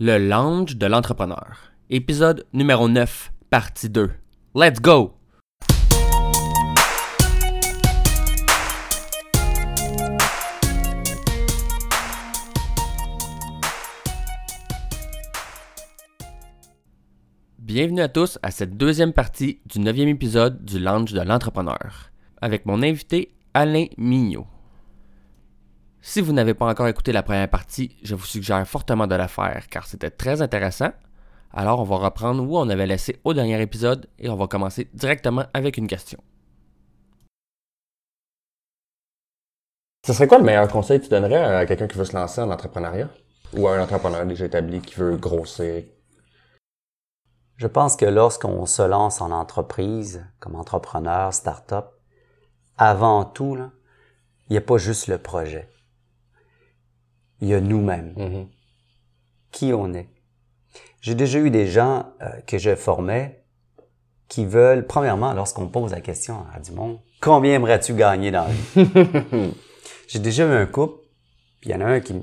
Le Lounge de l'entrepreneur. Épisode numéro 9, partie 2. Let's go! Bienvenue à tous à cette deuxième partie du neuvième épisode du Lounge de l'entrepreneur, avec mon invité Alain Mignot. Si vous n'avez pas encore écouté la première partie, je vous suggère fortement de la faire car c'était très intéressant. Alors on va reprendre où on avait laissé au dernier épisode et on va commencer directement avec une question. Ce serait quoi le meilleur conseil que tu donnerais à quelqu'un qui veut se lancer en entrepreneuriat? Ou à un entrepreneur déjà établi qui veut grossir? Je pense que lorsqu'on se lance en entreprise, comme entrepreneur, start-up, avant tout, il n'y a pas juste le projet il y a nous-mêmes. Mm-hmm. Qui on est. J'ai déjà eu des gens euh, que je formais qui veulent, premièrement, lorsqu'on pose la question à du monde, combien aimerais-tu gagner dans la vie? J'ai déjà eu un couple, puis il y en a un qui,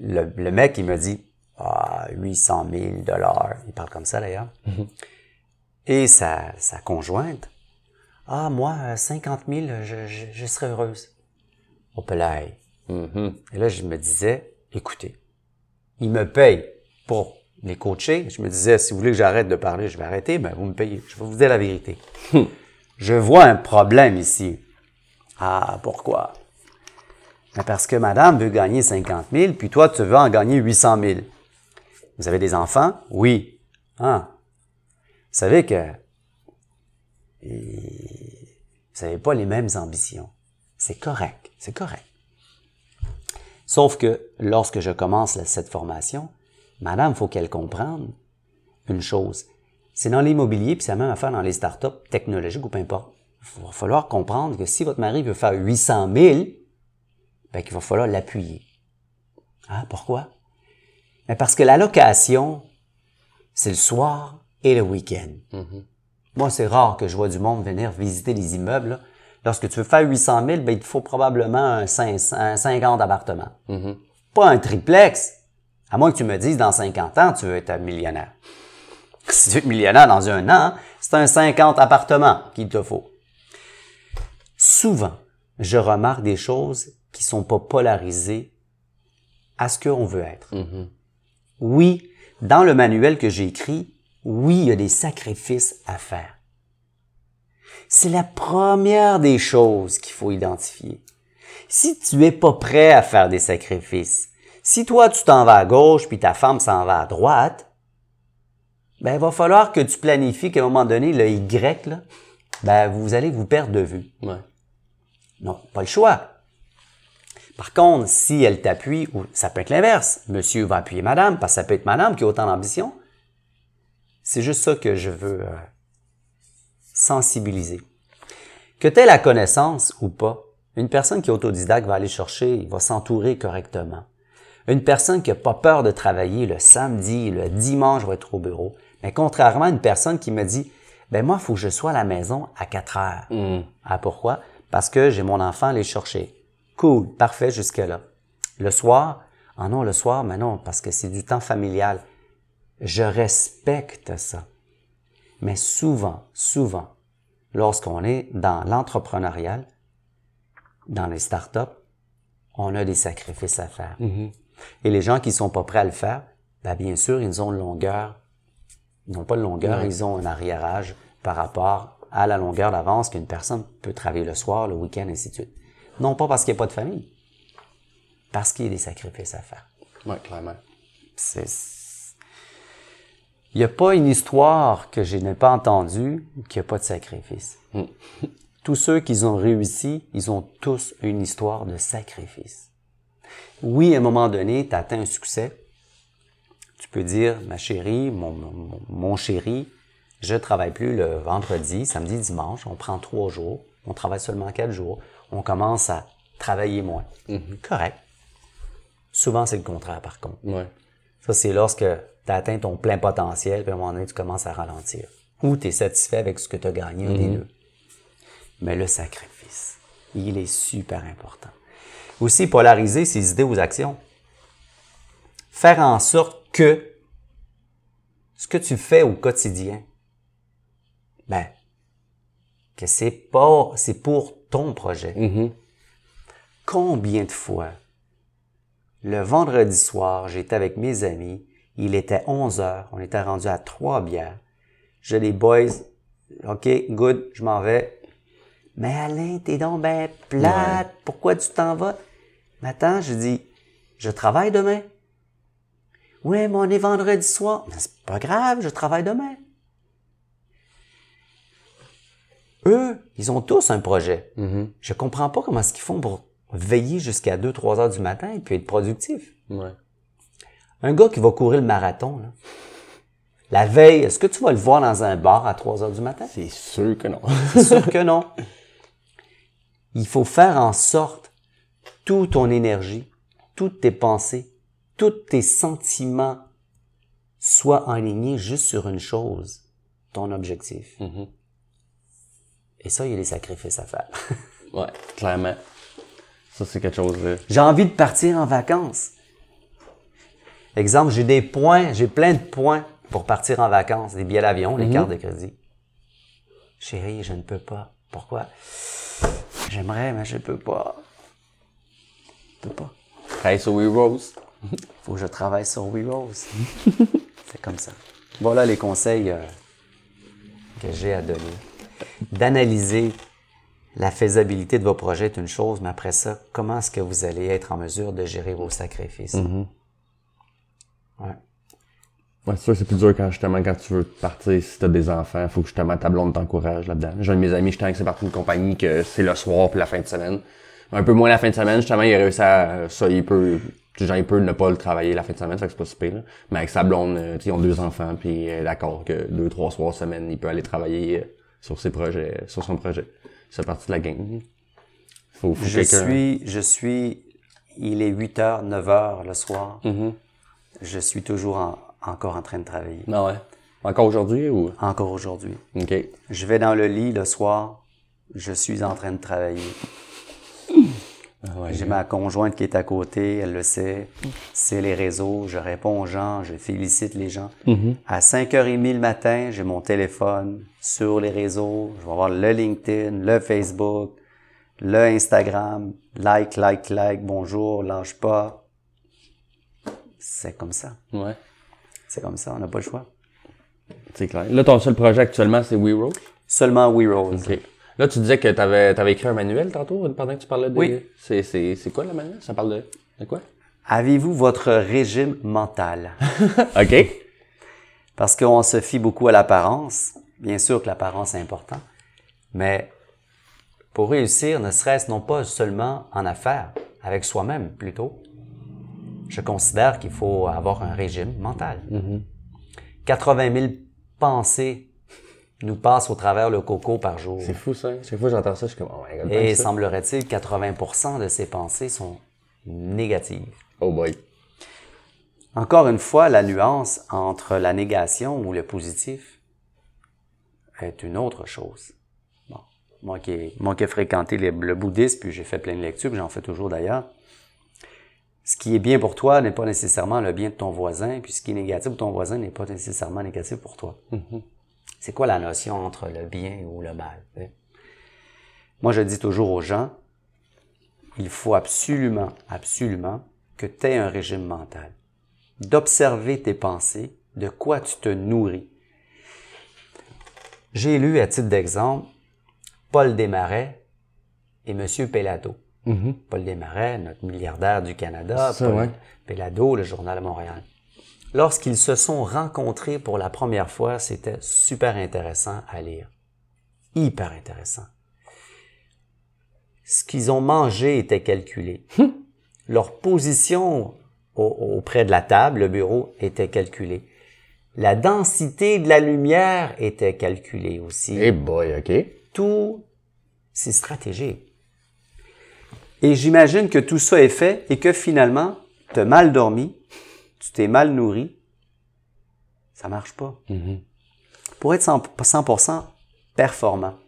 le, mec, il me dit, ah, 800 000 dollars. Il parle comme ça d'ailleurs. Mm-hmm. Et sa, sa conjointe, ah, moi, 50 000, je, je, je serais heureuse. Au pelay. Mm-hmm. Et là, je me disais, écoutez, il me paye pour les coacher. Je me disais, si vous voulez que j'arrête de parler, je vais arrêter, mais vous me payez. Je vais vous dire la vérité. je vois un problème ici. Ah, pourquoi? Ben, parce que madame veut gagner 50 000, puis toi, tu veux en gagner 800 000. Vous avez des enfants? Oui. Ah. Vous savez que vous n'avez pas les mêmes ambitions. C'est correct. C'est correct. Sauf que lorsque je commence cette formation, madame, faut qu'elle comprenne une chose. C'est dans l'immobilier, puis c'est la même affaire dans les startups technologiques ou peu importe. Il va falloir comprendre que si votre mari veut faire 800 000, ben, qu'il va falloir l'appuyer. Ah, pourquoi? Ben parce que la location, c'est le soir et le week-end. Mm-hmm. Moi, c'est rare que je vois du monde venir visiter les immeubles. Lorsque tu veux faire 800 000, ben, il te faut probablement un, 50 appartements. Mm-hmm. Pas un triplex. À moins que tu me dises, dans 50 ans, tu veux être millionnaire. Si tu veux être millionnaire dans un an, c'est un 50 appartements qu'il te faut. Souvent, je remarque des choses qui sont pas polarisées à ce qu'on veut être. Mm-hmm. Oui, dans le manuel que j'ai écrit, oui, il y a des sacrifices à faire. C'est la première des choses qu'il faut identifier. Si tu es pas prêt à faire des sacrifices, si toi tu t'en vas à gauche puis ta femme s'en va à droite, ben il va falloir que tu planifies qu'à un moment donné le Y là, ben vous allez vous perdre de vue. Ouais. Non, pas le choix. Par contre, si elle t'appuie, ou ça peut être l'inverse, monsieur va appuyer madame, parce que ça peut être madame qui a autant d'ambition. C'est juste ça que je veux euh, sensibiliser. Que tu aies la connaissance ou pas, une personne qui est autodidacte va aller chercher, il va s'entourer correctement. Une personne qui n'a pas peur de travailler le samedi, le dimanche, va être au bureau. Mais contrairement à une personne qui me dit, ben moi, il faut que je sois à la maison à 4 heures. Mm. Ah, pourquoi? Parce que j'ai mon enfant à aller chercher. Cool, parfait jusque-là. Le soir, ah non, le soir, mais non, parce que c'est du temps familial. Je respecte ça. Mais souvent, souvent, lorsqu'on est dans l'entrepreneurial, dans les startups, on a des sacrifices à faire. Mm-hmm. Et les gens qui sont pas prêts à le faire, ben bien sûr, ils ont une longueur. Ils n'ont pas de longueur, ils ont un arriérage par rapport à la longueur d'avance qu'une personne peut travailler le soir, le week-end, ainsi de suite. Non pas parce qu'il n'y a pas de famille, parce qu'il y a des sacrifices à faire. Ouais, clairement. C'est... Il n'y a pas une histoire que je n'ai pas entendue qui n'a pas de sacrifice. Mm. Tous ceux qui ont réussi, ils ont tous une histoire de sacrifice. Oui, à un moment donné, tu atteins un succès. Tu peux dire, ma chérie, mon, mon, mon chéri, je travaille plus le vendredi, samedi, dimanche. On prend trois jours. On travaille seulement quatre jours. On commence à travailler moins. Correct. Souvent, c'est le contraire, par contre. Ouais. Ça, c'est lorsque tu as atteint ton plein potentiel, puis à un moment donné, tu commences à ralentir. Ou tu es satisfait avec ce que tu as gagné, des deux. Mais le sacrifice, il est super important. Aussi, polariser ses idées aux actions. Faire en sorte que ce que tu fais au quotidien, ben, que c'est pas, c'est pour ton projet. Mhm. Combien de fois, le vendredi soir, j'étais avec mes amis, il était 11 heures, on était rendu à trois bières. Je dis, boys, OK, good, je m'en vais. Mais Alain, t'es donc ben plate, pourquoi tu t'en vas? Mais attends, je dis, je travaille demain. Ouais, mais on est vendredi soir. Mais c'est pas grave, je travaille demain. Eux, ils ont tous un projet. Mhm. Je comprends pas comment est-ce qu'ils font pour veiller jusqu'à 2-3 heures du matin et puis être productif. Ouais. Un gars qui va courir le marathon, là, la veille, est-ce que tu vas le voir dans un bar à 3 heures du matin? C'est sûr que non. C'est sûr que non. Il faut faire en sorte toute ton énergie, toutes tes pensées, tous tes sentiments soient alignés juste sur une chose, ton objectif. Mhm. Et ça, il y a des sacrifices à faire. Ouais, clairement. Ça, c'est quelque chose de... J'ai envie de partir en vacances. Exemple, j'ai des points, j'ai plein de points pour partir en vacances, des billets d'avion, les cartes de crédit. Chérie, je ne peux pas. Pourquoi? J'aimerais, mais je peux pas. Je peux pas. Hey, so we rose. Faut que je travaille sur WeRose. C'est comme ça. Voilà les conseils euh, que j'ai à donner. D'analyser la faisabilité de vos projets est une chose, mais après ça, comment est-ce que vous allez être en mesure de gérer vos sacrifices? Ouais. Ouais, c'est sûr, c'est plus dur quand justement quand tu veux partir, si t'as des enfants, faut que justement ta blonde t'encourage là-dedans. J'ai un de mes amis, justement, qui c'est parti d'une compagnie que c'est le soir puis la fin de semaine. Un peu moins la fin de semaine, justement, il a réussi à ça, il peut. Genre, il peut ne pas le travailler la fin de semaine, ça que c'est pas super, là. Mais avec sa blonde, euh, ils ont deux enfants, puis euh, d'accord que deux, trois soirs semaine, il peut aller travailler euh, sur ses projets, sur son projet. C'est partie de la game. Faut, faut Je suis, je suis, il est 8 heures, 9 heures le soir. Mhm. Je suis toujours en- encore en train de travailler. Ah ouais? Encore aujourd'hui ou? Encore aujourd'hui. OK. Je vais dans le lit le soir, je suis en train de travailler. Ah ouais. J'ai ma conjointe qui est à côté, elle le sait. C'est les réseaux, je réponds aux gens, je félicite les gens. À 5h30 le matin, j'ai mon téléphone sur les réseaux. Je vais voir le LinkedIn, le Facebook, le Instagram. Like, like, like, bonjour, lâche pas. C'est comme ça. Ouais. C'est comme ça, on n'a pas le choix. C'est clair. Là, ton seul projet actuellement, c'est We Road? Seulement We Rose. OK. Là, tu disais que tu avais, écrit un manuel tantôt, pendant que tu parlais de... Oui. C'est, quoi le manuel? Ça parle de, de quoi? Avez-vous votre régime mental? OK. Parce qu'on se fie beaucoup à l'apparence. Bien sûr que l'apparence est important. Mais pour réussir, ne serait-ce non pas seulement en affaires, avec soi-même plutôt, je considère qu'il faut avoir un régime mental. 80 000 pensées nous passent au travers le coco par jour. C'est fou, ça. Chaque fois que j'entends ça, je suis comme, oh my god. Et semblerait-il, 80% de ces pensées sont négatives. Oh boy. Encore une fois, la nuance entre la négation ou le positif est une autre chose. Bon. Moi qui ai, moi qui ai fréquenté les- le bouddhisme, puis j'ai fait plein de lectures, puis j'en fais toujours d'ailleurs. Ce qui est bien pour toi n'est pas nécessairement le bien de ton voisin, puis ce qui est négatif pour ton voisin n'est pas nécessairement négatif pour toi. C'est quoi la notion entre le bien ou le mal? Moi, je dis toujours aux gens, il faut absolument, absolument que tu aies un régime mental d'observer tes pensées, de quoi tu te nourris. J'ai lu, à titre d'exemple, Paul Desmarais et M. Pellado. Paul Desmarais, notre milliardaire du Canada, Ça, Paul ouais. Pellado, le Journal de Montréal. Lorsqu'ils se sont rencontrés pour la première fois, c'était super intéressant à lire. Hyper intéressant. Ce qu'ils ont mangé était calculé. Leur position au- auprès de la table, le bureau, était calculée. La densité de la lumière était calculée aussi. Eh boy, OK. Tout, c'est stratégique. Et j'imagine que tout ça est fait et que finalement, tu as mal dormi, tu t'es mal nourri, ça marche pas. Pour être 100%, 100% performant,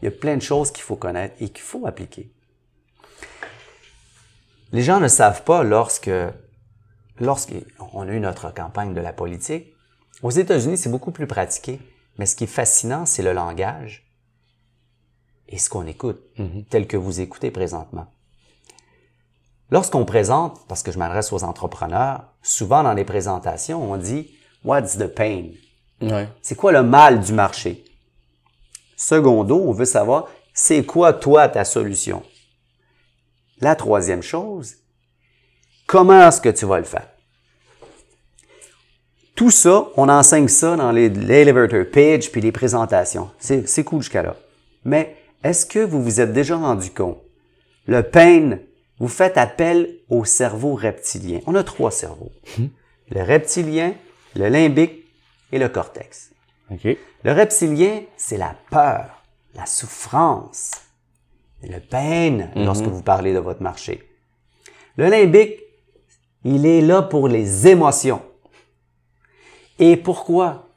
il y a plein de choses qu'il faut connaître et qu'il faut appliquer. Les gens ne savent pas lorsque, lorsqu'on a eu notre campagne de la politique, Aux États-Unis, c'est beaucoup plus pratiqué, mais ce qui est fascinant, c'est le langage et ce qu'on écoute, tel que vous écoutez présentement. Lorsqu'on présente, parce que je m'adresse aux entrepreneurs, souvent dans les présentations, on dit What's the pain? Ouais. C'est quoi le mal du marché? Secondo, on veut savoir c'est quoi toi ta solution? La troisième chose, comment est-ce que tu vas le faire? Tout ça, on enseigne ça dans les elevator page puis les présentations. C'est, c'est cool jusqu'à là. Mais est-ce que vous vous êtes déjà rendu compte? Le pain, vous faites appel au cerveau reptilien. On a trois cerveaux. Le reptilien, le limbique et le cortex. Le reptilien, c'est la peur, la souffrance, le pain lorsque vous parlez de votre marché. Le limbique, il est là pour les émotions. Et pourquoi?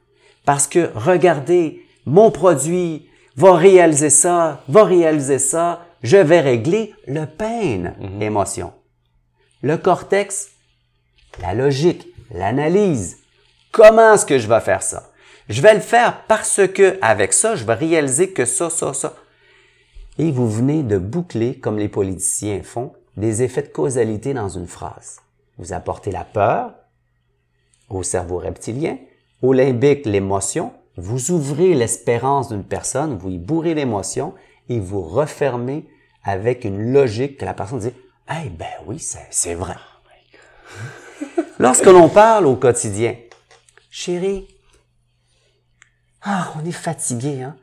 Parce que regardez, mon produit va réaliser ça, va réaliser ça, je vais régler le pain, émotion. Le cortex, la logique, l'analyse. Comment est-ce que je vais faire ça? Je vais le faire parce que avec ça, je vais réaliser que ça, ça, ça. Et vous venez de boucler, comme les politiciens font, des effets de causalité dans une phrase. Vous apportez la peur au cerveau reptilien, au limbique l'émotion, vous ouvrez l'espérance d'une personne, vous y bourrez l'émotion et vous refermez avec une logique que la personne dit « Eh ben oui, c'est vrai. » Lorsque l'on parle au quotidien, « Chérie, ah, on est fatigué, hein?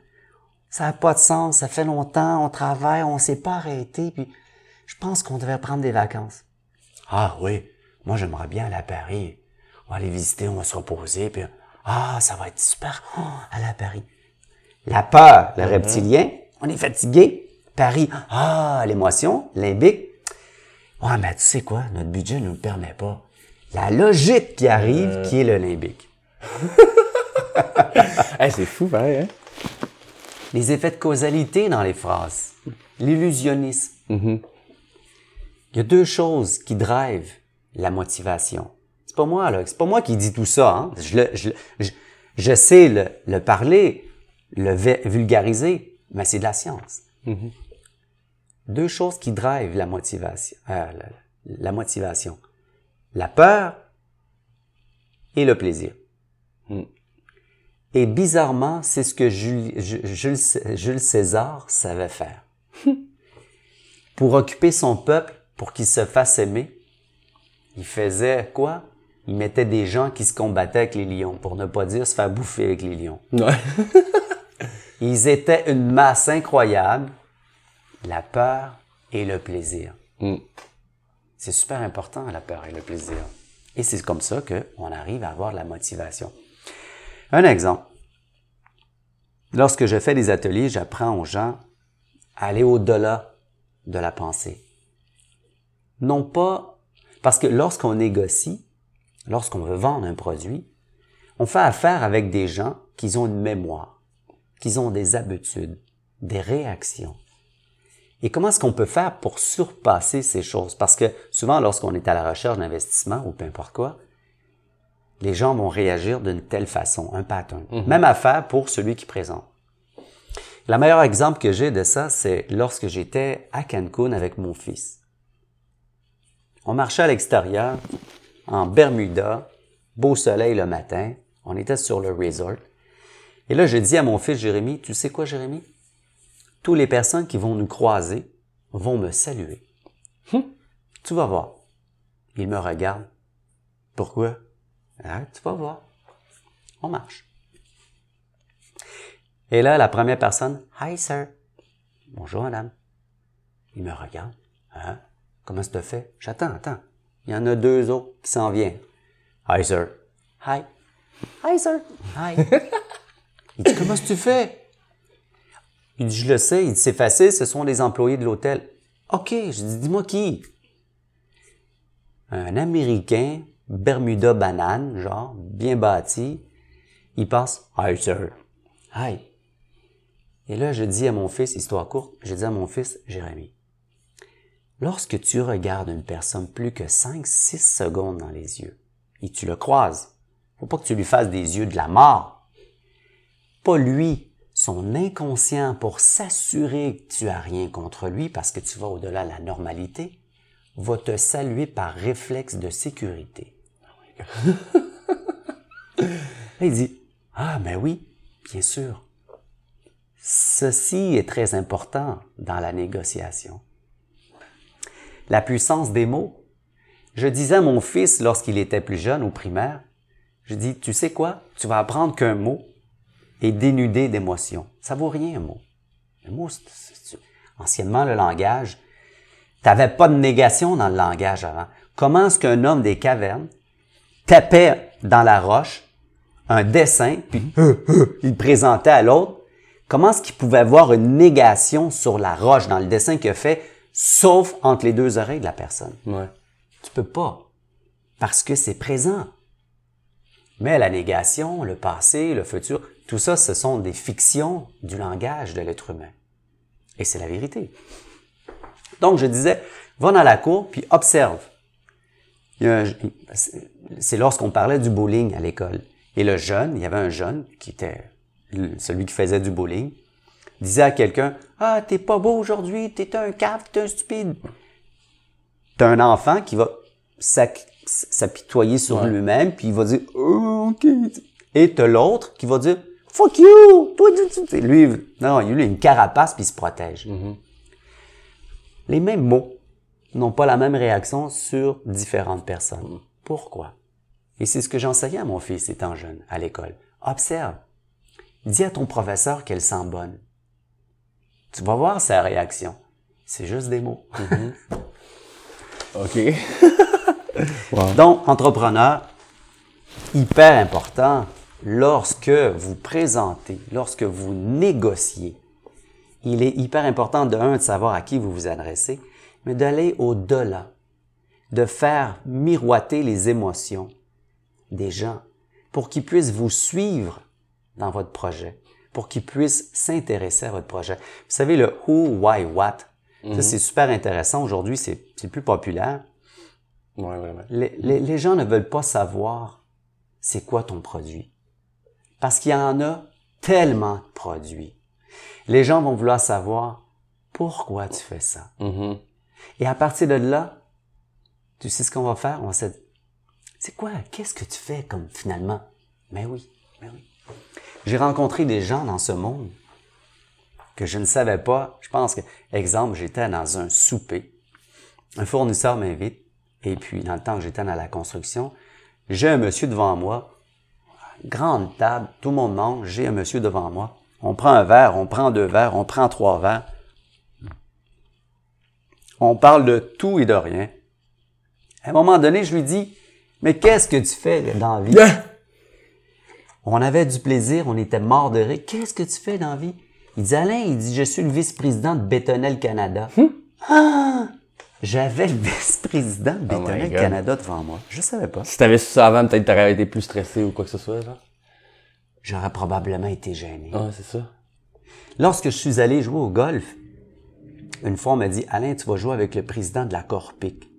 Ça n'a pas de sens, ça fait longtemps, on travaille, on s'est pas arrêté, puis je pense qu'on devrait prendre des vacances. Ah oui, moi j'aimerais bien aller à Paris. On va aller visiter, on va se reposer, puis ah, ça va être super, oh, aller à Paris. La peur, le reptilien, on est fatigué. Paris, ah, l'émotion, limbique. Ouais, mais tu sais quoi, notre budget ne nous le permet pas. La logique qui arrive, qui est le limbique. Hey, c'est fou, pareil, hein? les effets de causalité dans les phrases, l'illusionnisme. Il y a deux choses qui drivent la motivation. C'est pas moi, là. C'est pas moi qui dis tout ça, hein. Je, le- je, le- je, je sais le, le parler, le vulgariser, mais c'est de la science. Deux choses qui drivent la motivation, euh, la, la motivation. La peur et le plaisir. Et bizarrement, c'est ce que Jules, Ju- Jules, Jules César savait faire. pour occuper son peuple, pour qu'il se fasse aimer, il faisait quoi? Il mettait des gens qui se combattaient avec les lions, pour ne pas dire se faire bouffer avec les lions. Ouais. Ils étaient une masse incroyable, la peur et le plaisir. C'est super important, la peur et le plaisir. Et c'est comme ça qu'on arrive à avoir de la motivation. Un exemple. Lorsque je fais des ateliers, j'apprends aux gens à aller au-delà de la pensée. Non pas parce que lorsqu'on négocie, lorsqu'on veut vendre un produit, on fait affaire avec des gens qui ont une mémoire, qui ont des habitudes, des réactions. Et comment est-ce qu'on peut faire pour surpasser ces choses? Parce que souvent, lorsqu'on est à la recherche d'investissement ou peu importe quoi, les gens vont réagir d'une telle façon, un pattern. Même affaire pour celui qui présente. Le meilleur exemple que j'ai de ça, c'est lorsque j'étais à Cancun avec mon fils. On marchait à l'extérieur, en Bermuda, beau soleil le matin, on était sur le resort. Et là, je dis à mon fils Jérémy, tu sais quoi Jérémy? Toutes les personnes qui vont nous croiser vont me saluer. Tu vas voir. Il me regarde. Pourquoi? Ah, tu vas voir. On marche. Et là, la première personne, Hi, sir. Bonjour, madame. Il me regarde. Hein? Comment ça te fait? J'attends, attends. Il y en a deux autres qui s'en viennent. Hi, sir. Hi. Hi, sir. Hi. Il dit, comment tu fais? Il dit, je le sais. Il dit, c'est facile, ce sont les employés de l'hôtel. OK. Je dis, dis-moi qui? Un Américain, Bermuda banane, genre, bien bâti. Il passe, Hi, sir. Hi. Et là, je dis à mon fils, histoire courte, je dis à mon fils, Jérémy, lorsque tu regardes une personne plus que 5-6 secondes dans les yeux, et tu le croises, Faut pas que tu lui fasses des yeux de la mort. Pas lui, son inconscient pour s'assurer que tu as rien contre lui parce que tu vas au-delà de la normalité, va te saluer par réflexe de sécurité. Là, il dit, ah, mais oui, bien sûr. Ceci est très important dans la négociation. La puissance des mots. Je disais à mon fils lorsqu'il était plus jeune au primaire, je dis, tu sais quoi? Tu vas apprendre qu'un mot est dénudé d'émotion. Ça vaut rien, un mot. Un mot, c'est, anciennement, le langage, t'avais pas de négation dans le langage avant. Comment est-ce qu'un homme des cavernes tapait dans la roche un dessin, puis il présentait à l'autre, comment est-ce qu'il pouvait avoir une négation sur la roche dans le dessin qu'il a fait, sauf entre les deux oreilles de la personne? Ouais. Tu peux pas. Parce que c'est présent. Mais la négation, le passé, le futur, tout ça, ce sont des fictions du langage de l'être humain. Et c'est la vérité. Donc, je disais, va dans la cour, puis observe. C'est lorsqu'on parlait du bowling à l'école. Et le jeune, il y avait un jeune qui était celui qui faisait du bowling, disait à quelqu'un, ah, t'es pas beau aujourd'hui, t'es un cave, t'es un stupide. T'as un enfant qui va s'apitoyer sur lui-même, puis il va dire, oh, ok. Et t'as l'autre qui va dire, fuck you, toi, lui, non, il a une carapace puis il se protège. Mm-hmm. Les mêmes mots n'ont pas la même réaction sur différentes personnes. Pourquoi? Et c'est ce que j'enseignais à mon fils étant jeune, à l'école. Observe. Dis à ton professeur qu'elle sent bonne. Tu vas voir sa réaction. C'est juste des mots. OK. Donc, entrepreneur, hyper important, lorsque vous présentez, lorsque vous négociez, il est hyper important de un, de savoir à qui vous vous adressez, mais d'aller au-delà, de faire miroiter les émotions des gens pour qu'ils puissent vous suivre dans votre projet, pour qu'ils puissent s'intéresser à votre projet. Vous savez, le who, why, what, ça c'est super intéressant. Aujourd'hui, c'est plus populaire. Ouais, ouais, ouais. Les, les, les gens ne veulent pas savoir c'est quoi ton produit. Parce qu'il y en a tellement de produits. Les gens vont vouloir savoir pourquoi tu fais ça? Mhm. Et à partir de là, tu sais ce qu'on va faire? On va se c'est quoi? Qu'est-ce que tu fais comme finalement? Mais oui, mais oui. J'ai rencontré des gens dans ce monde que je ne savais pas. Je pense que, exemple, j'étais dans un souper. Un fournisseur m'invite. Et puis, dans le temps que j'étais dans la construction, j'ai un monsieur devant moi. Grande table, tout le monde mange. J'ai un monsieur devant moi. On prend un verre, on prend deux verres, on prend trois verres. On parle de tout et de rien. À un moment donné, je lui dis, mais qu'est-ce que tu fais dans la vie? On avait du plaisir, on était mort de rire. Qu'est-ce que tu fais dans la vie? Il dit, Alain, il dit, je suis le vice-président de Bétonnel Canada. Ah! J'avais le vice-président de Oh God. Canada devant moi. Je savais pas. Si t'avais su ça avant, peut-être t'aurais été plus stressé ou quoi que ce soit, genre. J'aurais probablement été gêné. Ah, c'est ça. Lorsque je suis allé jouer au golf, une fois on m'a dit, Alain, tu vas jouer avec le président de la Corpic.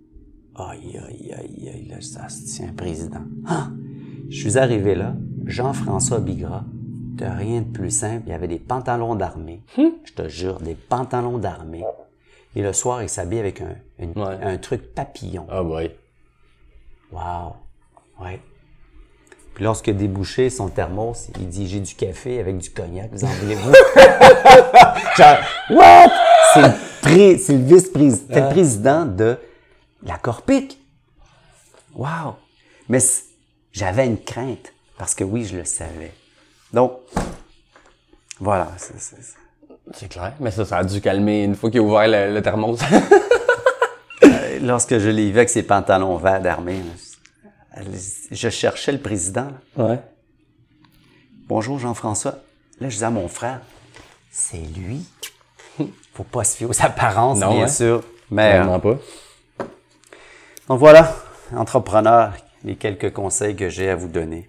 Aïe, aïe, aïe, aïe, là, ça se tient, président. Ah! Je suis arrivé là, Jean-François Bigra, de rien de plus simple, il y avait des pantalons d'armée. Je te jure, des pantalons d'armée. Et le soir, il s'habille avec un, une- Ouais. un truc papillon. Ah, boy. Wow. Ouais. Puis lorsque débouché son thermos, il dit j'ai du café avec du cognac, vous en voulez-vous? Genre, what? C'est le, vice-président, président de la Corpic. Wow. Mais j'avais une crainte parce que oui, je le savais. Donc, voilà. c'est- c'est- clair. Mais ça, ça a dû calmer une fois qu'il a ouvert le, le thermos. Lorsque je l'ai vu avec ses pantalons verts d'armée, je cherchais le président. là. ouais. Bonjour Jean-François. Là, je disais à mon frère, c'est lui. Faut pas se fier aux apparences, Non, bien hein. sûr. Mais, euh, pas. donc voilà, entrepreneur, les quelques conseils que j'ai à vous donner.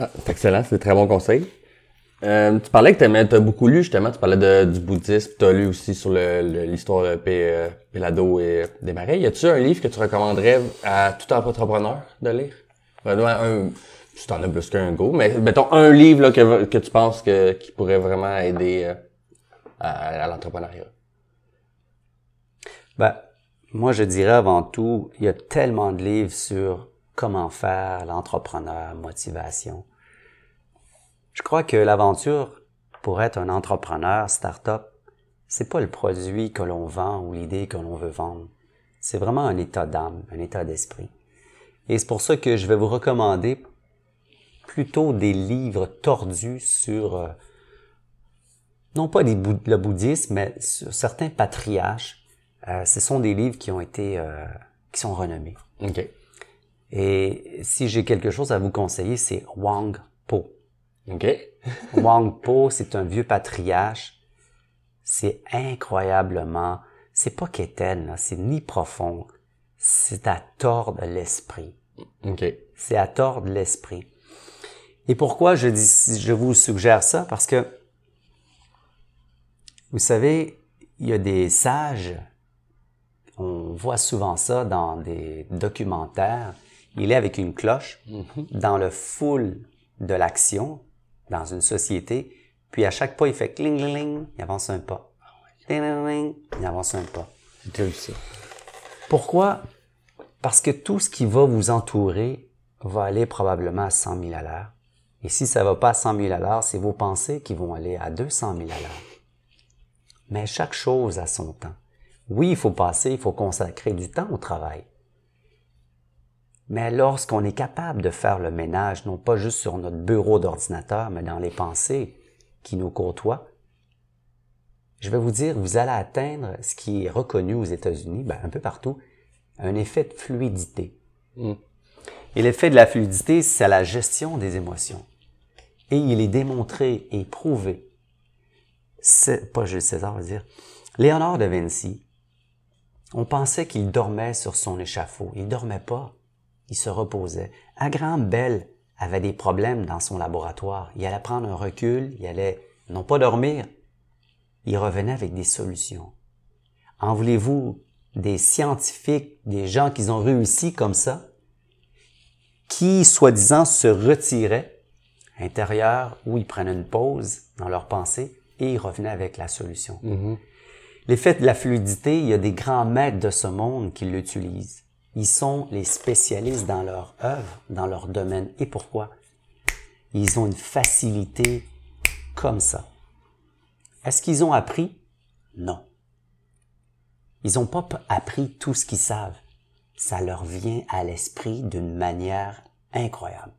Ah, c'est excellent, c'est des très bon conseil. Euh, tu parlais que t'aimais, t'as beaucoup lu justement, tu parlais de, du bouddhisme, t'as lu aussi sur l'histoire de P- euh, et euh, des marais. Y a-tu un livre que tu recommanderais à tout entrepreneur de lire? Un, un- Si t'en as plus qu'un go, mais mettons un livre là, que, que tu penses que, qui pourrait vraiment aider euh, à, à l'entrepreneuriat. Ben, moi, je dirais avant tout, il y a tellement de livres sur comment faire l'entrepreneur, motivation. Je crois que l'aventure, pour être un entrepreneur, start-up, c'est pas le produit que l'on vend ou l'idée que l'on veut vendre. C'est vraiment un état d'âme, un état d'esprit. Et c'est pour ça que je vais vous recommander plutôt des livres tordus sur, euh, non pas le bouddhisme, mais sur certains patriarches. Euh, ce sont des livres qui ont été, euh, qui sont renommés. OK. Et si j'ai quelque chose à vous conseiller, c'est Wang Po. OK? Wang Po, c'est un vieux patriarche. C'est incroyablement, c'est pas quétaine, c'est ni profond. C'est à tordre l'esprit. OK. C'est à tordre l'esprit. Et pourquoi je dis, je vous suggère ça? Parce que, vous savez, il y a des sages, on voit souvent ça dans des documentaires. Il est avec une cloche dans le full de l'action, dans une société, puis à chaque pas, il fait cling, cling, cling, il avance un pas. Cling, cling, cling, il avance un pas. Pourquoi? Parce que tout ce qui va vous entourer va aller probablement à 100 000 à l'heure. Et si ça va pas à 100 000 à l'heure, c'est vos pensées qui vont aller à 200 000 à l'heure. Mais chaque chose a son temps. Oui, il faut passer, il faut consacrer du temps au travail. Mais lorsqu'on est capable de faire le ménage, non pas juste sur notre bureau d'ordinateur, mais dans les pensées qui nous côtoient, je vais vous dire, vous allez atteindre ce qui est reconnu aux États-Unis, ben, un peu partout, un effet de fluidité. Mm. Et l'effet de la fluidité, c'est la gestion des émotions. Et il est démontré et prouvé. C'est, pas Jules César, on va dire. Léonard de Vinci, on pensait qu'il dormait sur son échafaud. Il dormait pas. Il se reposait. Graham Bell avait des problèmes dans son laboratoire. Il allait prendre un recul, il allait non pas dormir, il revenait avec des solutions. En voulez-vous des scientifiques, des gens qui ont réussi comme ça, qui, soi-disant, se retiraient intérieur où ils prenaient une pause dans leur pensée et ils revenaient avec la solution? L'effet de la fluidité, il y a des grands maîtres de ce monde qui l'utilisent. Ils sont les spécialistes dans leur œuvre, dans leur domaine. Et pourquoi? Ils ont une facilité comme ça. Est-ce qu'ils ont appris? Non. Ils n'ont pas appris tout ce qu'ils savent. Ça leur vient à l'esprit d'une manière incroyable.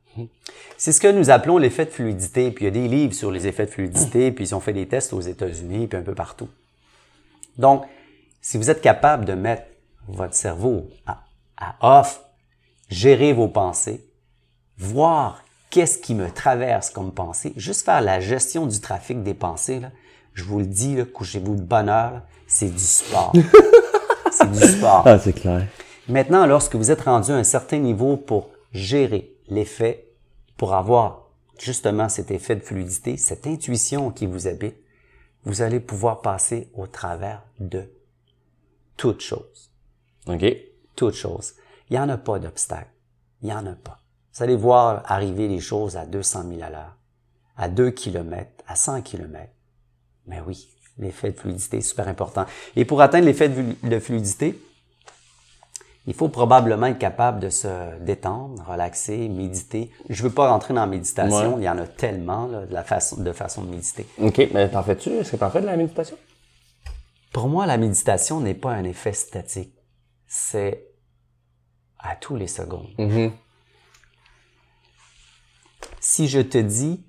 C'est ce que nous appelons l'effet de fluidité. Puis il y a des livres sur les effets de fluidité, puis ils ont fait des tests aux États-Unis, puis un peu partout. Donc, si vous êtes capable de mettre votre cerveau à, à off, gérer vos pensées, voir qu'est-ce qui me traverse comme pensée, juste faire la gestion du trafic des pensées, là, je vous le dis, couchez-vous de bonne heure, c'est du sport. c'est du sport. Ah, c'est clair. Maintenant, lorsque vous êtes rendu à un certain niveau pour gérer l'effet, pour avoir justement cet effet de fluidité, cette intuition qui vous habite, vous allez pouvoir passer au travers de toutes choses. OK. Toutes choses. Il n'y en a pas d'obstacle. Il n'y en a pas. Vous allez voir arriver les choses à 200 000 à l'heure, à 2 km, à 100 km. Mais oui, l'effet de fluidité est super important. Et pour atteindre l'effet de flu- de fluidité, il faut probablement être capable de se détendre, relaxer, méditer. Je veux pas rentrer dans la méditation, Ouais. il y en a tellement là, de, la façon, de façon de méditer. OK, mais t'en fais-tu? Est-ce que t'en fais de la méditation? Pour moi, la méditation n'est pas un effet statique. C'est à tous les secondes. Mhm. Si je te dis,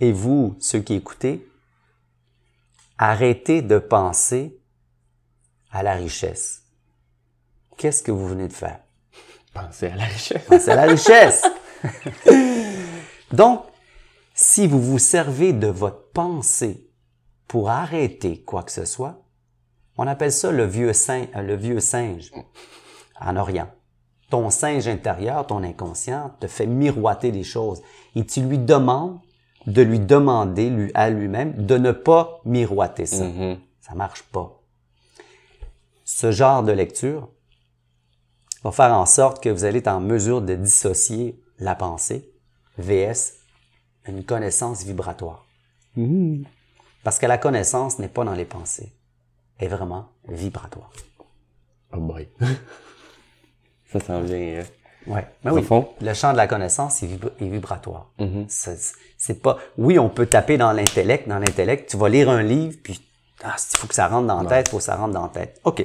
et vous, ceux qui écoutez, arrêtez de penser à la richesse. Qu'est-ce que vous venez de faire? Pensez à la richesse. C'est la richesse. Donc, si vous vous servez de votre pensée pour arrêter quoi que ce soit, on appelle ça le vieux, singe, le vieux singe en Orient. Ton singe intérieur, ton inconscient, te fait miroiter des choses et tu lui demandes de lui demander lui, à lui-même de ne pas miroiter ça. Ça marche pas. Ce genre de lecture va faire en sorte que vous allez être en mesure de dissocier la pensée VS une connaissance vibratoire. Parce que la connaissance n'est pas dans les pensées, elle est vraiment vibratoire. Oh boy. ça s'en vient. euh. Ouais. Mais Au oui, fond. le champ de la connaissance est, vibra- est vibratoire. C'est- C'est pas. Oui, on peut taper dans l'intellect. Dans l'intellect, tu vas lire un livre, puis ah, il faut que ça rentre dans la tête, il faut que ça rentre dans la tête. OK.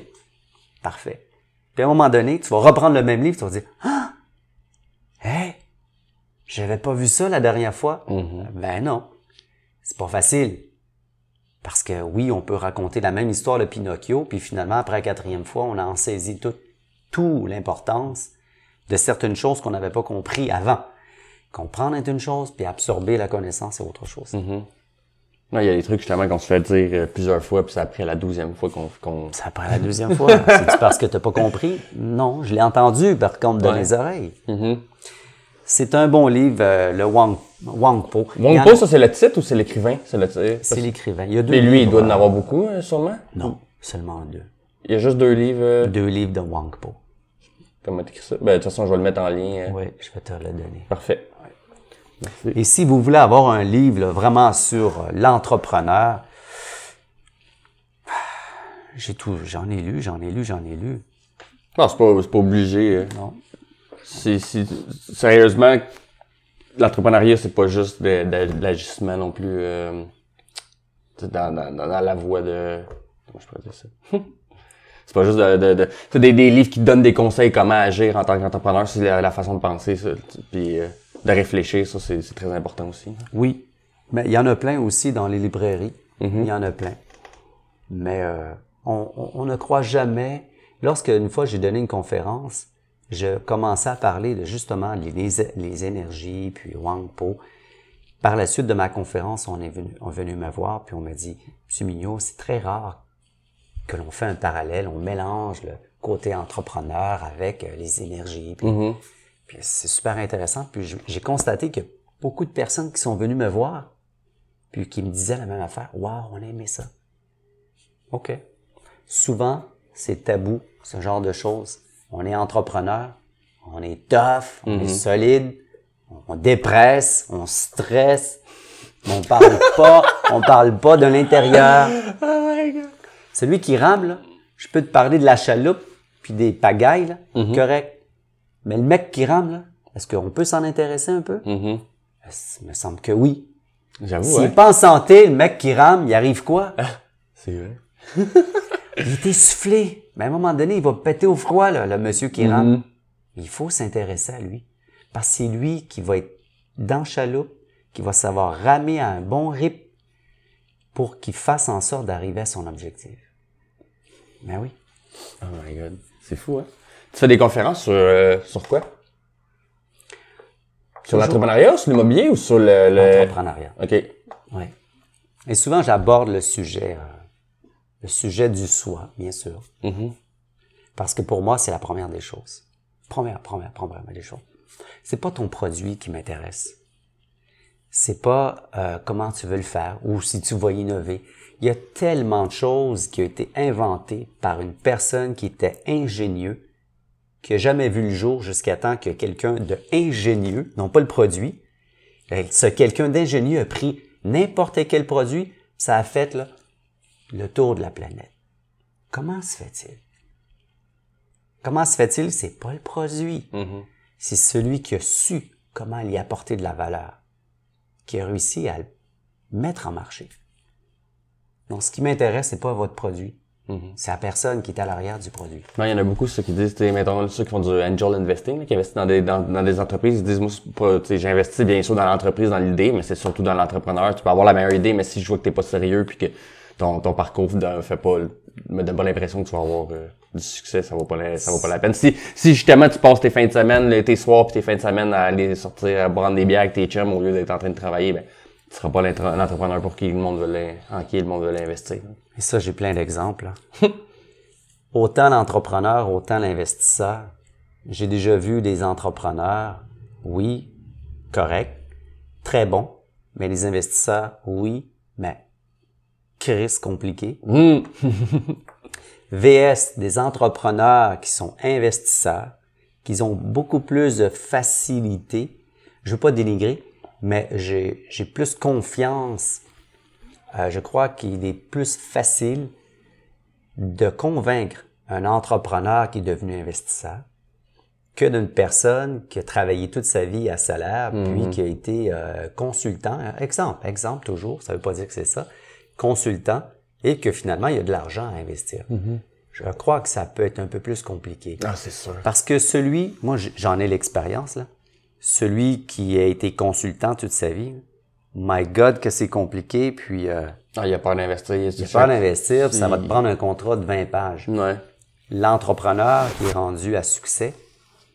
Parfait. Puis à un moment donné, tu vas reprendre le même livre, tu vas dire Ah! Hey! J'avais pas vu ça la dernière fois. Ben non. C'est pas facile. Parce que oui, on peut raconter la même histoire de Pinocchio, puis finalement, après la quatrième fois, on en saisit tout, tout l'importance de certaines choses qu'on n'avait pas compris avant. Comprendre est une chose, puis absorber la connaissance est autre chose. Non, il y a des trucs justement qu'on se fait dire euh, plusieurs fois, puis c'est après la douzième fois qu'on qu'on Ça après la deuxième fois. C'est parce que t'as pas compris? Non, je l'ai entendu par contre de Ouais. mes oreilles. C'est un bon livre, euh, le Wang, Wang Po. A- Po, ça c'est le titre ou c'est l'écrivain? C'est le titre. C'est l'écrivain. Il y a deux Et lui, il doit en avoir beaucoup, euh, sûrement? Non, seulement deux. Il y a juste deux livres. euh, Deux livres de Wang Po. Comment t'écris ça? Ben, de toute façon, je vais le mettre en lien. euh. Oui, je vais te le donner. Parfait. Et si vous voulez avoir un livre là, vraiment sur euh, l'entrepreneur, j'ai tout, j'en ai lu, j'en ai lu, j'en ai lu. Non, c'est pas, c'est pas obligé. euh. Non. C'est, sérieusement, l'entrepreneuriat, c'est pas juste de, de- de l'agissement non plus. euh, dans, dans, dans la voie de. Comment je pourrais dire ça? c'est pas juste de. de, de c'est des, des livres qui te donnent des conseils comment agir en tant qu'entrepreneur, c'est la, la façon de penser, ça, puis euh, de réfléchir, ça, c'est, c'est très important aussi. Oui, mais il y en a plein aussi dans les librairies. Il y en a plein. Mais euh, on, on- on ne croit jamais. Lorsque une fois j'ai donné une conférence, je commençais à parler de justement les, les, les énergies, puis Wang Po. Par la suite de ma conférence, on est venu, on est venu me voir, puis on m'a dit, Monsieur Mignot, c'est très rare que l'on fait un parallèle, on mélange le côté entrepreneur avec euh, les énergies. Puis, puis c'est super intéressant. Puis j'ai constaté que beaucoup de personnes qui sont venues me voir, puis qui me disaient la même affaire. Waouh, on a aimé ça. OK. Souvent, c'est tabou, ce genre de choses. On est entrepreneur, on est tough, on est solide, on dépresse, on stresse, on parle pas, on parle pas de l'intérieur. Celui qui rame, là, je peux te parler de la chaloupe puis des pagailles, là, correct. Mais le mec qui rame, là, est-ce qu'on peut s'en intéresser un peu? Il me semble que oui. J'avoue, S'il ouais. n'est pas en santé, le mec qui rame, il arrive quoi? C'est vrai. Il est essoufflé. Mais à un moment donné, il va péter au froid, là, le monsieur qui rame. Il faut s'intéresser à lui. Parce que c'est lui qui va être dans chaloupe, qui va savoir ramer à un bon rythme pour qu'il fasse en sorte d'arriver à son objectif. Mais oui. Oh my god. C'est fou, hein? Tu fais des conférences sur, euh, sur quoi? Sur l'entrepreneuriat, sur l'immobilier ou sur le... le... Entrepreneuriat. OK. Oui. Et souvent, j'aborde le sujet, euh, le sujet du soi, bien sûr. Parce que pour moi, c'est la première des choses. Première, première, première des choses. C'est pas ton produit qui m'intéresse. C'est pas euh, comment tu veux le faire ou si tu vas innover. Il y a tellement de choses qui ont été inventées par une personne qui était ingénieux, qui a jamais vu le jour jusqu'à temps que quelqu'un de ingénieux, non pas le produit, euh, ce quelqu'un d'ingénieux a pris n'importe quel produit, ça a fait là, le tour de la planète. Comment se fait-il? Comment se fait-il? C'est pas le produit. C'est celui qui a su comment y apporter de la valeur, qui a réussi à le mettre en marché. Donc, ce qui m'intéresse, c'est pas votre produit. C'est la personne qui est à l'arrière du produit. Non, il y en a beaucoup, ceux qui disent, tu sais, mettons, ceux qui font du angel investing, là, qui investissent dans des, dans, dans des entreprises, ils disent, moi, j'investis bien sûr dans l'entreprise, dans l'idée, mais c'est surtout dans l'entrepreneur. Tu peux avoir la meilleure idée, mais si je vois que t'es pas sérieux puis que ton, ton parcours ne fait pas, me donne pas l'impression que tu vas avoir euh, du succès, ça vaut pas la, ça vaut pas la peine. Si, si justement tu passes tes fins de semaine, tes soirs puis tes fins de semaine à aller sortir, à boire des bières avec tes chums au lieu d'être en train de travailler, ben, tu seras pas l'entre- l'entrepreneur pour qui le monde veut en qui le monde veut l'investir. Et ça, j'ai plein d'exemples. là. autant l'entrepreneur, autant l'investisseur. J'ai déjà vu des entrepreneurs, oui, correct, très bon, mais les investisseurs, oui, mais crise compliqué. Hum. VS, des entrepreneurs qui sont investisseurs, qui ont beaucoup plus de facilité je veux pas dénigrer, mais j'ai plus confiance. Euh, je crois qu'il est plus facile de convaincre un entrepreneur qui est devenu investisseur que d'une personne qui a travaillé toute sa vie à salaire, puis qui a été euh, consultant. Exemple, exemple toujours, ça veut pas dire que c'est ça, consultant, et que finalement, il y a de l'argent à investir. Je crois que ça peut être un peu plus compliqué. Ah, c'est sûr. Parce que celui, moi j'en ai l'expérience, là, celui qui a été consultant toute sa vie, my God que c'est compliqué, puis euh, Ah, il a peur d'investir. Il a peur d'investir, puis ça va te prendre un contrat de 20 pages Ouais. l'entrepreneur qui est rendu à succès,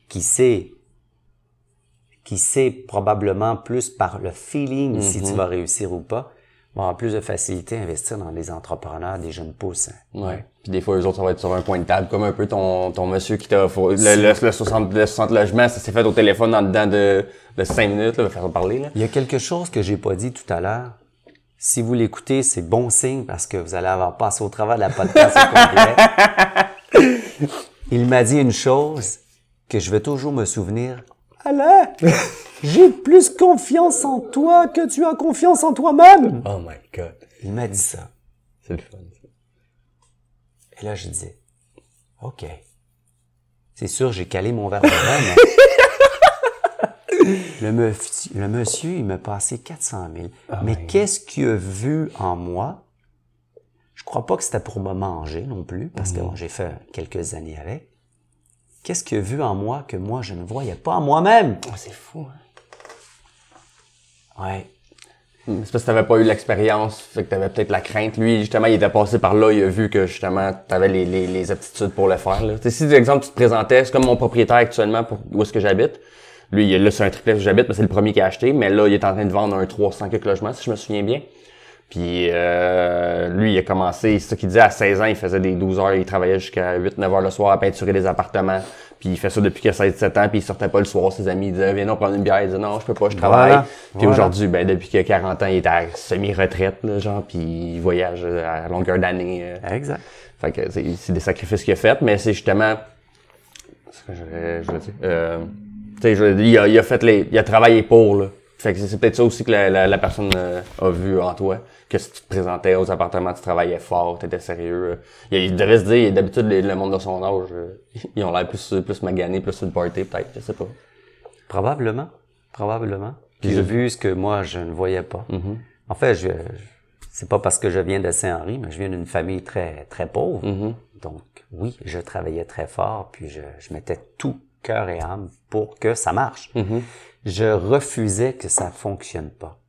qui sait, qui sait probablement plus par le feeling si tu vas réussir ou pas, va avoir plus de facilité à investir dans des entrepreneurs, des jeunes pousses. Ouais. Puis des fois, eux autres, ça va être sur un point de table, comme un peu ton, ton monsieur qui t'a... Le, le, le 60, le 60 logements, ça s'est fait au téléphone en dedans de, de 5 minutes, là, va faire parler, là. Il y a quelque chose que j'ai pas dit tout à l'heure. Si vous l'écoutez, c'est bon signe parce que vous allez avoir passé au travers de la podcast au complet. Il m'a dit une chose que je vais toujours me souvenir. Alain, j'ai plus confiance en toi que tu as confiance en toi-même. Oh my God. Il m'a dit ça. C'est le fun. Et là, je disais, OK. C'est sûr, j'ai calé mon verre de vin, mais... le, meuf- le monsieur, il m'a passé 400 000. mais qu'est-ce qu'il a vu en moi? Je crois pas que c'était pour me manger non plus, parce que bon, j'ai fait quelques années avec. Qu'est-ce qu'il a vu en moi que moi, je ne voyais pas en moi-même? Ah, c'est fou, hein. Ouais. C'est parce que t'avais pas eu l'expérience, fait que t'avais peut-être la crainte. Lui, justement, il était passé par là, il a vu que justement, t'avais les, les, les aptitudes pour le faire. Là. Tu sais, si, par exemple, tu te présentais, c'est comme mon propriétaire actuellement pour où est-ce que j'habite. Lui, il est là sur un triplex où j'habite, mais c'est le premier qui a acheté. Mais là, il est en train de vendre un 300 quelques logements, si je me souviens bien. Puis euh, lui, il a commencé, c'est ça qu'il disait, à 16 ans, il faisait des 12 heures, il travaillait jusqu'à 8-9 heures le soir à peinturer des appartements. Puis il fait ça depuis qu'il a 16-17 ans, puis il sortait pas le soir, ses amis, ils disaient, viens, on prendre une bière. Il disait, non, je peux pas, je travaille. Voilà. Puis Voilà. aujourd'hui, ben, depuis qu'il a 40 ans, il est à semi-retraite, là, genre, puis il voyage à longueur d'année. euh. Exact. Fait que c'est c'est des sacrifices qu'il a fait, mais c'est justement ce que je voulais dire. Euh, tu sais, je- il, a, il a fait les, il a travaillé pour là. Fait que c'est peut-être ça aussi que la, la, la personne euh, a vu en toi, que si tu te présentais aux appartements, tu travaillais fort, t'étais sérieux. euh. Il, devait se dire, d'habitude le monde de son âge, euh, ils ont l'air plus plus maganés, plus sur le party peut-être, je sais pas. Probablement. Probablement. Puis j'ai vu ce que moi, je ne voyais pas. En fait, je, c'est pas parce que je viens de Saint-Henri, mais je viens d'une famille très, très pauvre. Donc, oui, je travaillais très fort, puis je, je mettais tout cœur et âme pour que ça marche. Je refusais que ça fonctionne pas.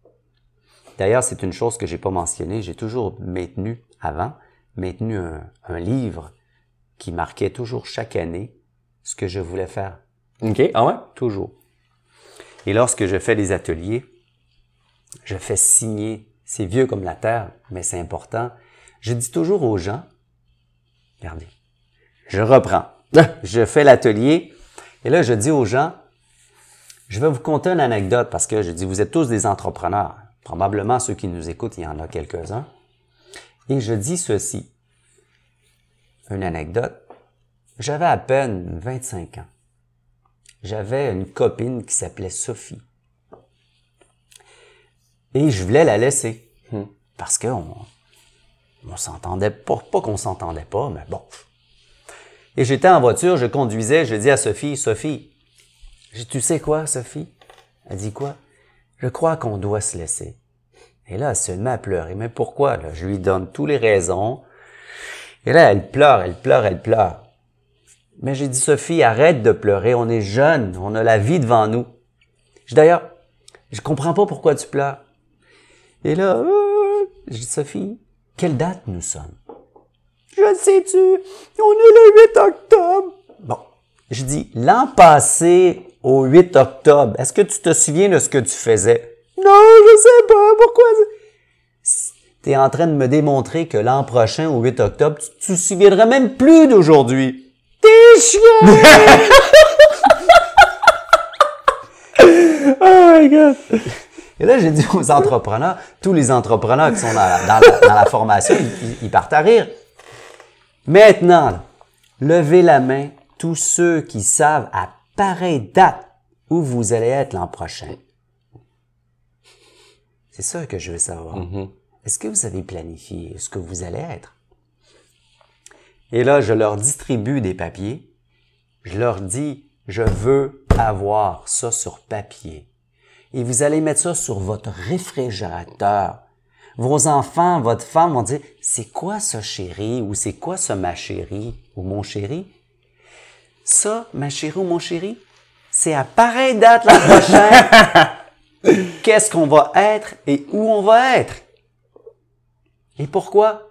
D'ailleurs, c'est une chose que j'ai pas mentionnée. J'ai toujours maintenu, avant, maintenu un, un livre qui marquait toujours chaque année ce que je voulais faire. OK, ah ouais? Toujours. Et lorsque je fais des ateliers, je fais signer, c'est vieux comme la terre, mais c'est important. Je dis toujours aux gens, regardez, je reprends. Je fais l'atelier, et là, je dis aux gens, je vais vous conter une anecdote parce que je dis, vous êtes tous des entrepreneurs. Probablement ceux qui nous écoutent, il y en a quelques-uns. Et je dis ceci. Une anecdote. J'avais à peine 25 ans j'avais une copine qui s'appelait Sophie. Et je voulais la laisser. Parce qu'on on s'entendait pas. Pas qu'on s'entendait pas, mais bon. Et j'étais en voiture, je conduisais, je dis à Sophie, Sophie, j'ai tu sais quoi, Sophie? Elle dit quoi? Je crois qu'on doit se laisser. Et là, elle se met à pleurer. Mais pourquoi? Je lui donne toutes les raisons. Et là, elle pleure, elle pleure, elle pleure. Mais j'ai dit, Sophie, arrête de pleurer, on est jeunes, on a la vie devant nous. Dit, d'ailleurs, je comprends pas pourquoi tu pleures. Et là, euh, j'ai dit, Sophie, quelle date nous sommes? Je sais-tu, on est le 8 octobre. Bon, je dis, l'an passé, au 8 octobre, est-ce que tu te souviens de ce que tu faisais? Non, je sais pas, pourquoi? Tu es en train de me démontrer que l'an prochain, au 8 octobre, tu te souviendras même plus d'aujourd'hui. T'es chiant! Oh my god! Et là, j'ai dit aux entrepreneurs, tous les entrepreneurs qui sont dans la, dans la- dans la formation, ils, ils- partent à rire. Maintenant, levez la main, tous ceux qui savent à pareille date où vous allez être l'an prochain. C'est ça que je veux savoir. Est-ce que vous avez planifié ce que vous allez être? Et là, je leur distribue des papiers. Je leur dis, je veux avoir ça sur papier. Et vous allez mettre ça sur votre réfrigérateur. Vos enfants, votre femme vont dire, c'est quoi ça chéri ou c'est quoi ça ma chérie? Ou mon chéri? Ça, ma chérie ou mon chéri, c'est à pareille date la prochaine. Qu'est-ce qu'on va être et où on va être? Et pourquoi?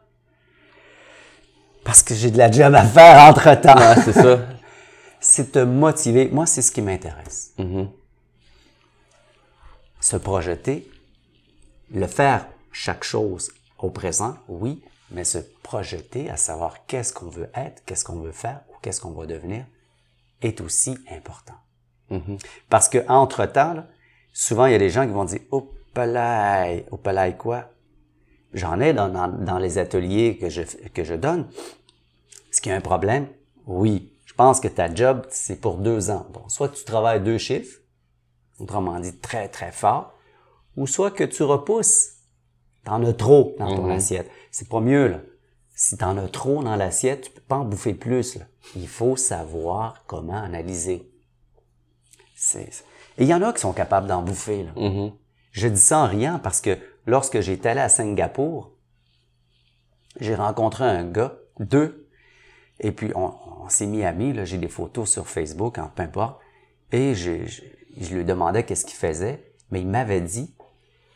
Parce que j'ai de la job à faire entre-temps. Ouais, c'est ça. c'est te motiver. Moi, c'est ce qui m'intéresse. Se projeter, le faire chaque chose au présent, oui, mais se projeter à savoir qu'est-ce qu'on veut être, qu'est-ce qu'on veut faire ou qu'est-ce qu'on va devenir est aussi important. Parce que entre temps, là, souvent il y a des gens qui vont dire "Oh palais, oh palais quoi? J'en ai dans, dans, dans les ateliers que je que je donne. Est-ce qu'il y a un problème? Oui. Je pense que ta job c'est pour deux ans. Bon, soit tu travailles deux chiffres, autrement dit très très fort, ou soit que tu repousses. T'en as trop dans ton assiette. C'est pas mieux là. Si t'en as trop dans l'assiette, tu peux pas en bouffer plus. Là. Il faut savoir comment analyser. Et il y en a qui sont capables d'en bouffer. Là. Je dis ça en riant parce que lorsque j'étais allé à Singapour, j'ai rencontré un gars, deux, et puis on, on s'est mis amis, j'ai des photos sur Facebook, en peu importe, et je, je, je lui demandais qu'est-ce qu'il faisait, mais il m'avait dit,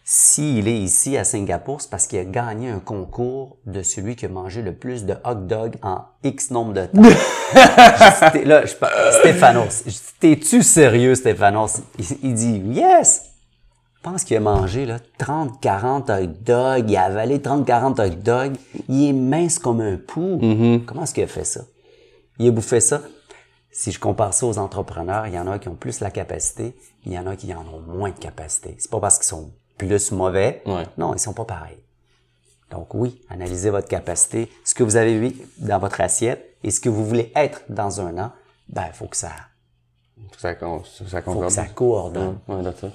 s'il est ici à Singapour, c'est parce qu'il a gagné un concours de celui qui a mangé le plus de hot dog en X nombre de temps. Dit, là, je, Stéphanos, je t'es-tu sérieux, Stéphanos? Il, il dit, yes! Je pense qu'il a mangé là, 30, 40 hot dogs, il a avalé 30, 40 hot dogs, il est mince comme un pou. Comment est-ce qu'il a fait ça? Il a bouffé ça. Si je compare ça aux entrepreneurs, il y en a qui ont plus la capacité, il y en a qui en ont moins de capacité. C'est pas parce qu'ils sont plus mauvais. Ouais. Non, ils sont pas pareils. Donc oui, analysez votre capacité, ce que vous avez vu dans votre assiette et ce que vous voulez être dans un an, ben, il faut que ça, Ça, faut que ça coordonne. Ouais, ouais.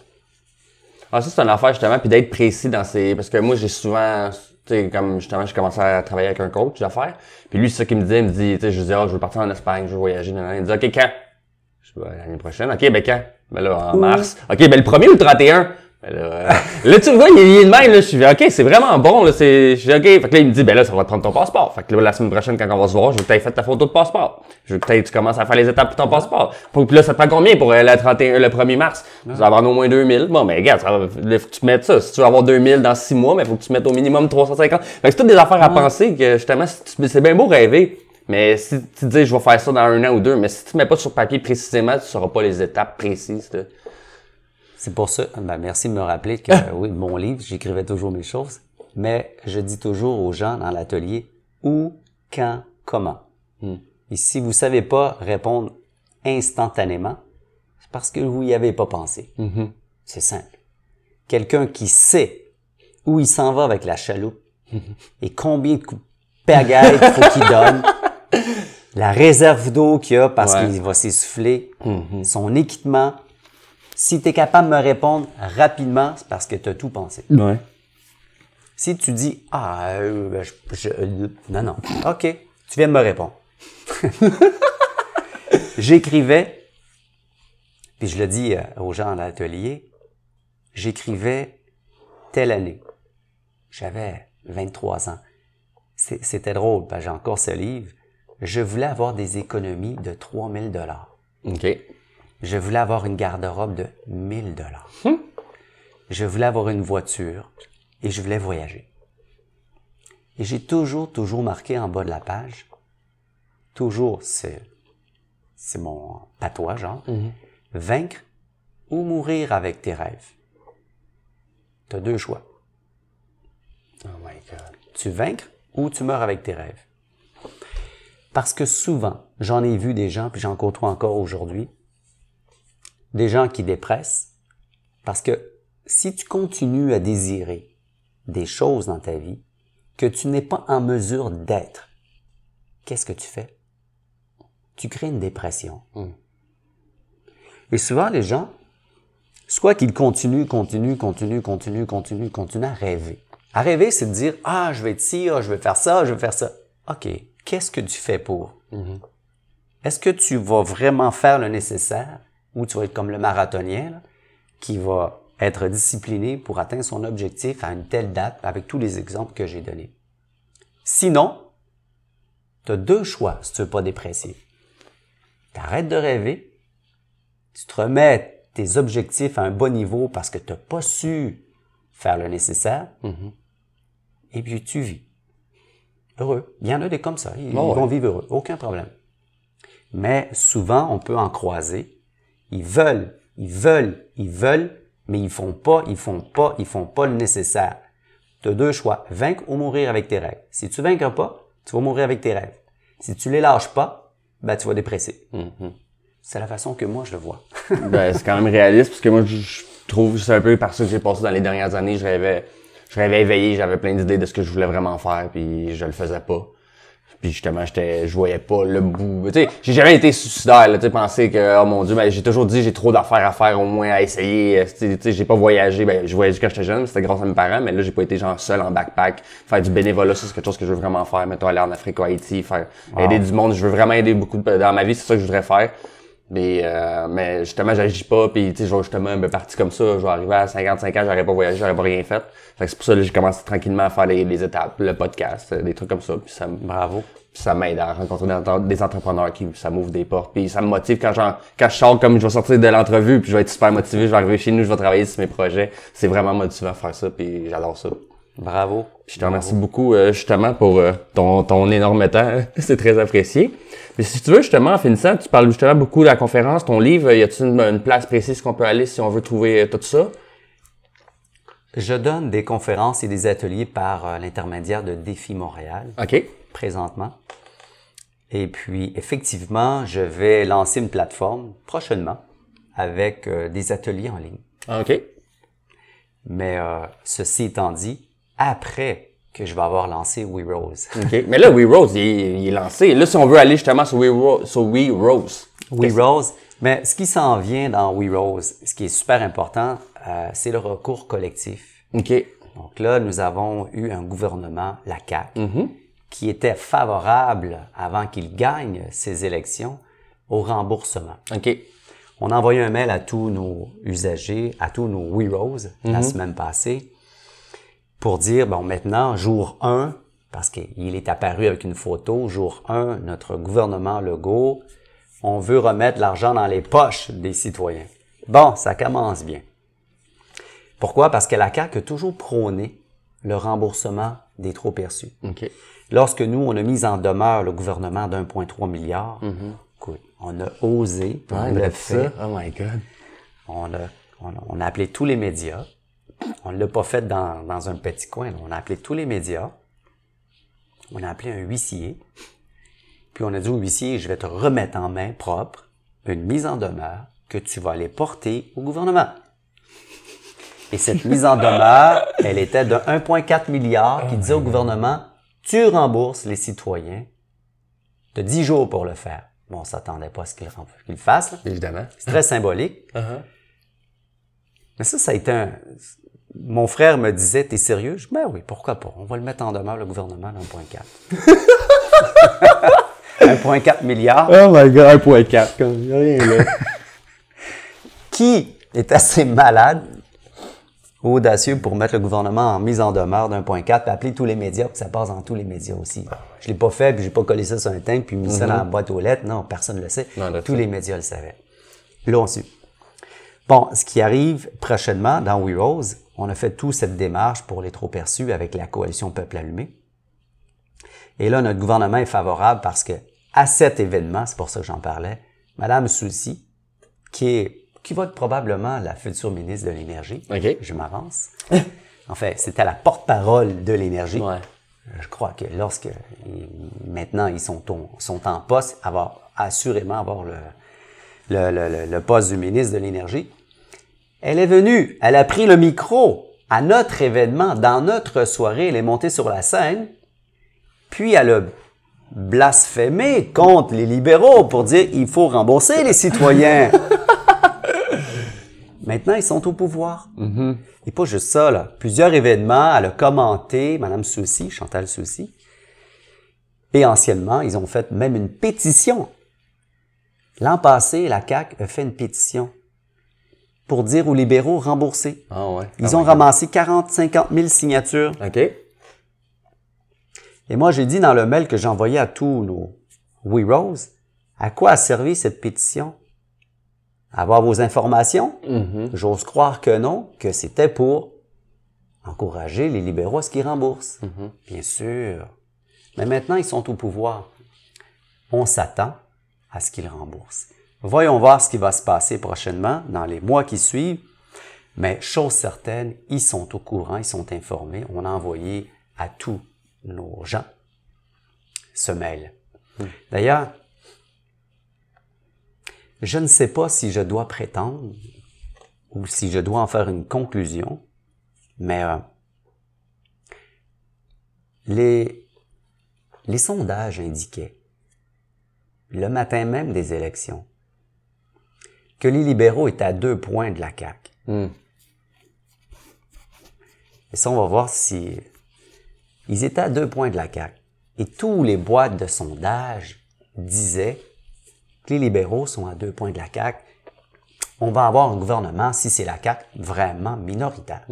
Ah, ça, c'est une affaire, justement, puis d'être précis dans ses... Parce que moi, j'ai souvent... Tu sais, comme, justement, j'ai commencé à travailler avec un coach d'affaires. Puis lui, c'est ça qu'il me disait. Il me dit, tu sais, je disais, ah, je veux partir en Espagne, je veux voyager. nan, nan. Il me dit, OK, quand? Je dis, Ben, l'année prochaine. OK, ben quand? Ben là, en mars. OK, ben le 1er ou le 31? Ben là, euh, là, tu le vois, il est est de même, là. Je suis OK, c'est vraiment bon, là. C'est, je dis, OK. Fait que là, il me dit, ben là, ça va te prendre ton passeport. Fait que là, la semaine prochaine, quand on va se voir, je veux que tu fait ta photo de passeport. Je veux que t'aies- tu commences à faire les étapes pour ton passeport. Puis là, ça te prend combien pour euh, le 31, le 1er mars? Tu vas avoir au moins 2000. Bon, mais regarde, ça va, là, faut que tu mettes ça. Si tu veux avoir 2000 dans 6 mois, mais faut que tu mettes au minimum 350. Fait que c'est toutes des affaires à penser que, justement, c'est bien beau rêver. Mais si tu te dis, je vais faire ça dans un an ou deux, mais si tu mets pas sur papier précisément, tu sauras pas les étapes précises. là. C'est pour ça, ben merci de me rappeler que oui, mon livre, j'écrivais toujours mes choses, mais je dis toujours aux gens dans l'atelier où, quand, comment. Et si vous savez pas répondre instantanément, c'est parce que vous y avez pas pensé. C'est simple. Quelqu'un qui sait où il s'en va avec la chaloupe et combien de coups de pagaille il faut qu'il donne, la réserve d'eau qu'il a parce Ouais. qu'il va s'essouffler, son équipement, si tu es capable de me répondre rapidement, c'est parce que tu as tout pensé. Ouais. Si tu dis Ah, euh, ben, je, je- euh, non, non, OK, tu viens de me répondre. j'écrivais, puis je le dis euh, aux gens à l'atelier, j'écrivais telle année. J'avais 23 ans. C'était drôle, parce que j'ai encore ce livre. Je voulais avoir des économies de 3000 dollars. OK. Je voulais avoir une garde-robe de 1000 dollars. Je voulais avoir une voiture et je voulais voyager. Et j'ai toujours, toujours marqué en bas de la page, toujours, c'est, c'est mon patois, genre, vaincre ou mourir avec tes rêves. Tu as deux choix. Oh my God. Tu vaincres ou tu meurs avec tes rêves. Parce que souvent, j'en ai vu des gens, puis j'en côtoie encore aujourd'hui, des gens qui dépressent, parce que si tu continues à désirer des choses dans ta vie que tu n'es pas en mesure d'être, qu'est-ce que tu fais? Tu crées une dépression. Et souvent, les gens, soit qu'il continue, continue, continue, continue, continue, continue à rêver. À rêver, c'est de dire, ah, je vais être ci, ah, je vais faire ça, je vais faire ça. OK, qu'est-ce que tu fais pour? Est-ce que tu vas vraiment faire le nécessaire? Ou tu vas être comme le marathonien là, qui va être discipliné pour atteindre son objectif à une telle date avec tous les exemples que j'ai donnés? Sinon, tu as deux choix si tu veux pas dépressif. Tu arrêtes de rêver, tu te remets tes objectifs à un bon niveau parce que tu n'as pas su faire le nécessaire, et puis tu vis. Heureux. Il y en a des comme ça. Ils, Oh, ils vont ouais. vivre heureux. Aucun problème. Mais souvent, on peut en croiser. Ils veulent, ils veulent, ils veulent, mais ils font pas, ils font pas, ils font pas le nécessaire. Tu as deux choix. Vaincre ou mourir avec tes rêves. Si tu vaincres pas, tu vas mourir avec tes rêves. Si tu les lâches pas, ben, tu vas dépresser. C'est la façon que moi, je le vois. ben, c'est quand même réaliste parce que moi, je, trouve c'est un peu par ça que j'ai passé dans les dernières années. Je rêvais, je rêvais éveillé, j'avais plein d'idées de ce que je voulais vraiment faire, puis je le faisais pas. Puis justement, j'étais, je voyais pas le bout. Tu sais, j'ai jamais été suicidaire, tu sais, penser que, oh mon dieu, ben, j'ai toujours dit, j'ai trop d'affaires à faire, au moins à essayer. Euh, Tu sais, j'ai pas voyagé, ben, je voyageais quand j'étais jeune, c'était grâce à mes parents, mais là, j'ai pas été genre seul en backpack. Faire du bénévolat, ça, c'est quelque chose que je veux vraiment faire. Mettons, aller en Afrique ou Haïti, faire, aider du monde. Je veux vraiment aider beaucoup de, dans ma vie, c'est ça que je voudrais faire. Mais, euh, mais justement, j'agis pas, puis tu sais, justement me parti comme ça, je vais arriver à 55 ans, j'aurais pas voyagé, j'aurais pas rien fait. Fait que c'est pour ça que j'ai commencé tranquillement à faire les, les étapes, le podcast, des trucs comme ça, puis ça, me- Bravo. puis ça m'aide à rencontrer des, entrepreneurs qui ça m'ouvre des portes, puis ça me motive quand j'en, quand je sors comme je vais sortir de l'entrevue, puis je vais être super motivé, je vais arriver chez nous, je vais travailler sur mes projets. C'est vraiment motivant de faire ça, puis j'adore ça. Bravo. Puis je te remercie beaucoup euh, justement pour euh, ton, ton énorme temps. C'est très apprécié. Mais si tu veux, justement, en finissant, tu parles justement beaucoup de la conférence, ton livre. Y a-t-il une, une place précise qu'on peut aller si on veut trouver euh, tout ça? Je donne des conférences et des ateliers par l'intermédiaire de Défi Montréal OK. présentement. Et puis, effectivement, je vais lancer une plateforme prochainement avec euh, des ateliers en ligne. Ah, OK. Mais euh, ceci étant dit, après que je vais avoir lancé WeRose. OK. Mais là, We Rose, il, est- il est lancé. Là, si on veut aller justement sur We, Ro- sur We Rose. Mais ce qui s'en vient dans WeRose, ce qui est super important, euh, c'est le recours collectif. OK. Donc là, nous avons eu un gouvernement, la CAQ, qui était favorable, avant qu'il gagne ses élections, au remboursement. OK. On a envoyé un mail à tous nos usagers, à tous nos WeRose la semaine passée, pour dire, bon, maintenant, jour 1, parce qu'il est apparu avec une photo, jour 1, notre gouvernement Legault, on veut remettre l'argent dans les poches des citoyens. Bon, ça commence bien. Pourquoi? Parce que la CAQ a toujours prôné le remboursement des trop perçus. OK. Lorsque nous, on a mis en demeure le gouvernement d'1,3 milliard, écoute, on a osé, on l'a fait, Oh my God. on a, on, a, on a appelé tous les médias. On ne l'a pas fait dans, dans un petit coin. On a appelé tous les médias. On a appelé un huissier. Puis on a dit au huissier, je vais te remettre en main propre une mise en demeure que tu vas aller porter au gouvernement. Et cette mise en demeure, elle était de 1,4 milliard qui disait au gouvernement, tu rembourses les citoyens de 10 jours pour le faire. Bon, on s'attendait pas à ce qu'il le fasse. là. Évidemment. C'est très symbolique. Uh-huh. Mais ça, ça a été un... Mon frère me disait, t'es sérieux? Je dis, ben oui, pourquoi pas? On va le mettre en demeure, le gouvernement, de 1,4. 1,4 milliards, Oh my God, 1.4. Comme, rien là. qui est assez malade, audacieux pour mettre le gouvernement en mise en demeure d'un point 4 puis appeler tous les médias, puis ça passe dans tous les médias aussi. Je l'ai pas fait, puis j'ai pas collé ça sur un tank, puis mis ça dans la boîte aux lettres. Non, personne ne le sait. Non, tous les médias le savaient. Là, on su. Bon, ce qui arrive prochainement dans We Rose, on a fait toute cette démarche pour les trop perçus avec la coalition Peuple Allumé. Et là, notre gouvernement est favorable parce que à cet événement, c'est pour ça que j'en parlais, Madame Soucy, qui est qui va être probablement la future ministre de l'Énergie. OK. Je m'avance. en fait, c'était la porte-parole de l'énergie. Ouais. Je crois que lorsque maintenant ils sont, au- sont en poste, avoir assurément avoir le- le- le poste du ministre de l'énergie. Elle est venue, elle a pris le micro à notre événement, dans notre soirée, elle est montée sur la scène, puis elle a blasphémé contre les libéraux pour dire il faut rembourser les citoyens. Maintenant, ils sont au pouvoir. Et pas juste ça, là. Plusieurs événements, elle a commenté, Madame Soucy, Chantal Soucy. Et anciennement, ils ont fait même une pétition. L'an passé, la CAQ a fait une pétition pour dire aux libéraux rembourser. Ah ouais. Ils ont ramassé 40, 50 000 signatures. OK. Et moi, j'ai dit dans le mail que envoyé à tous nos We Rose, à quoi a servi cette pétition? Avoir vos informations? J'ose croire que non, que c'était pour encourager les libéraux à ce qu'ils remboursent. Bien sûr. Mais maintenant, ils sont au pouvoir. On s'attend à ce qu'ils remboursent. Voyons voir ce qui va se passer prochainement, dans les mois qui suivent. Mais chose certaine, ils sont au courant, ils sont informés. On a envoyé à tous nos gens ce mail. D'ailleurs, je ne sais pas si je dois prétendre ou si je dois en faire une conclusion, mais euh, les, les sondages indiquaient, le matin même des élections, que les libéraux étaient à deux points de la CAQ. Hmm. Et ça, on va voir si... Ils étaient à deux points de la CAQ. Et tous les boîtes de sondage disaient que les libéraux sont à deux points de la CAQ. On va avoir un gouvernement, si c'est la CAQ, vraiment minoritaire.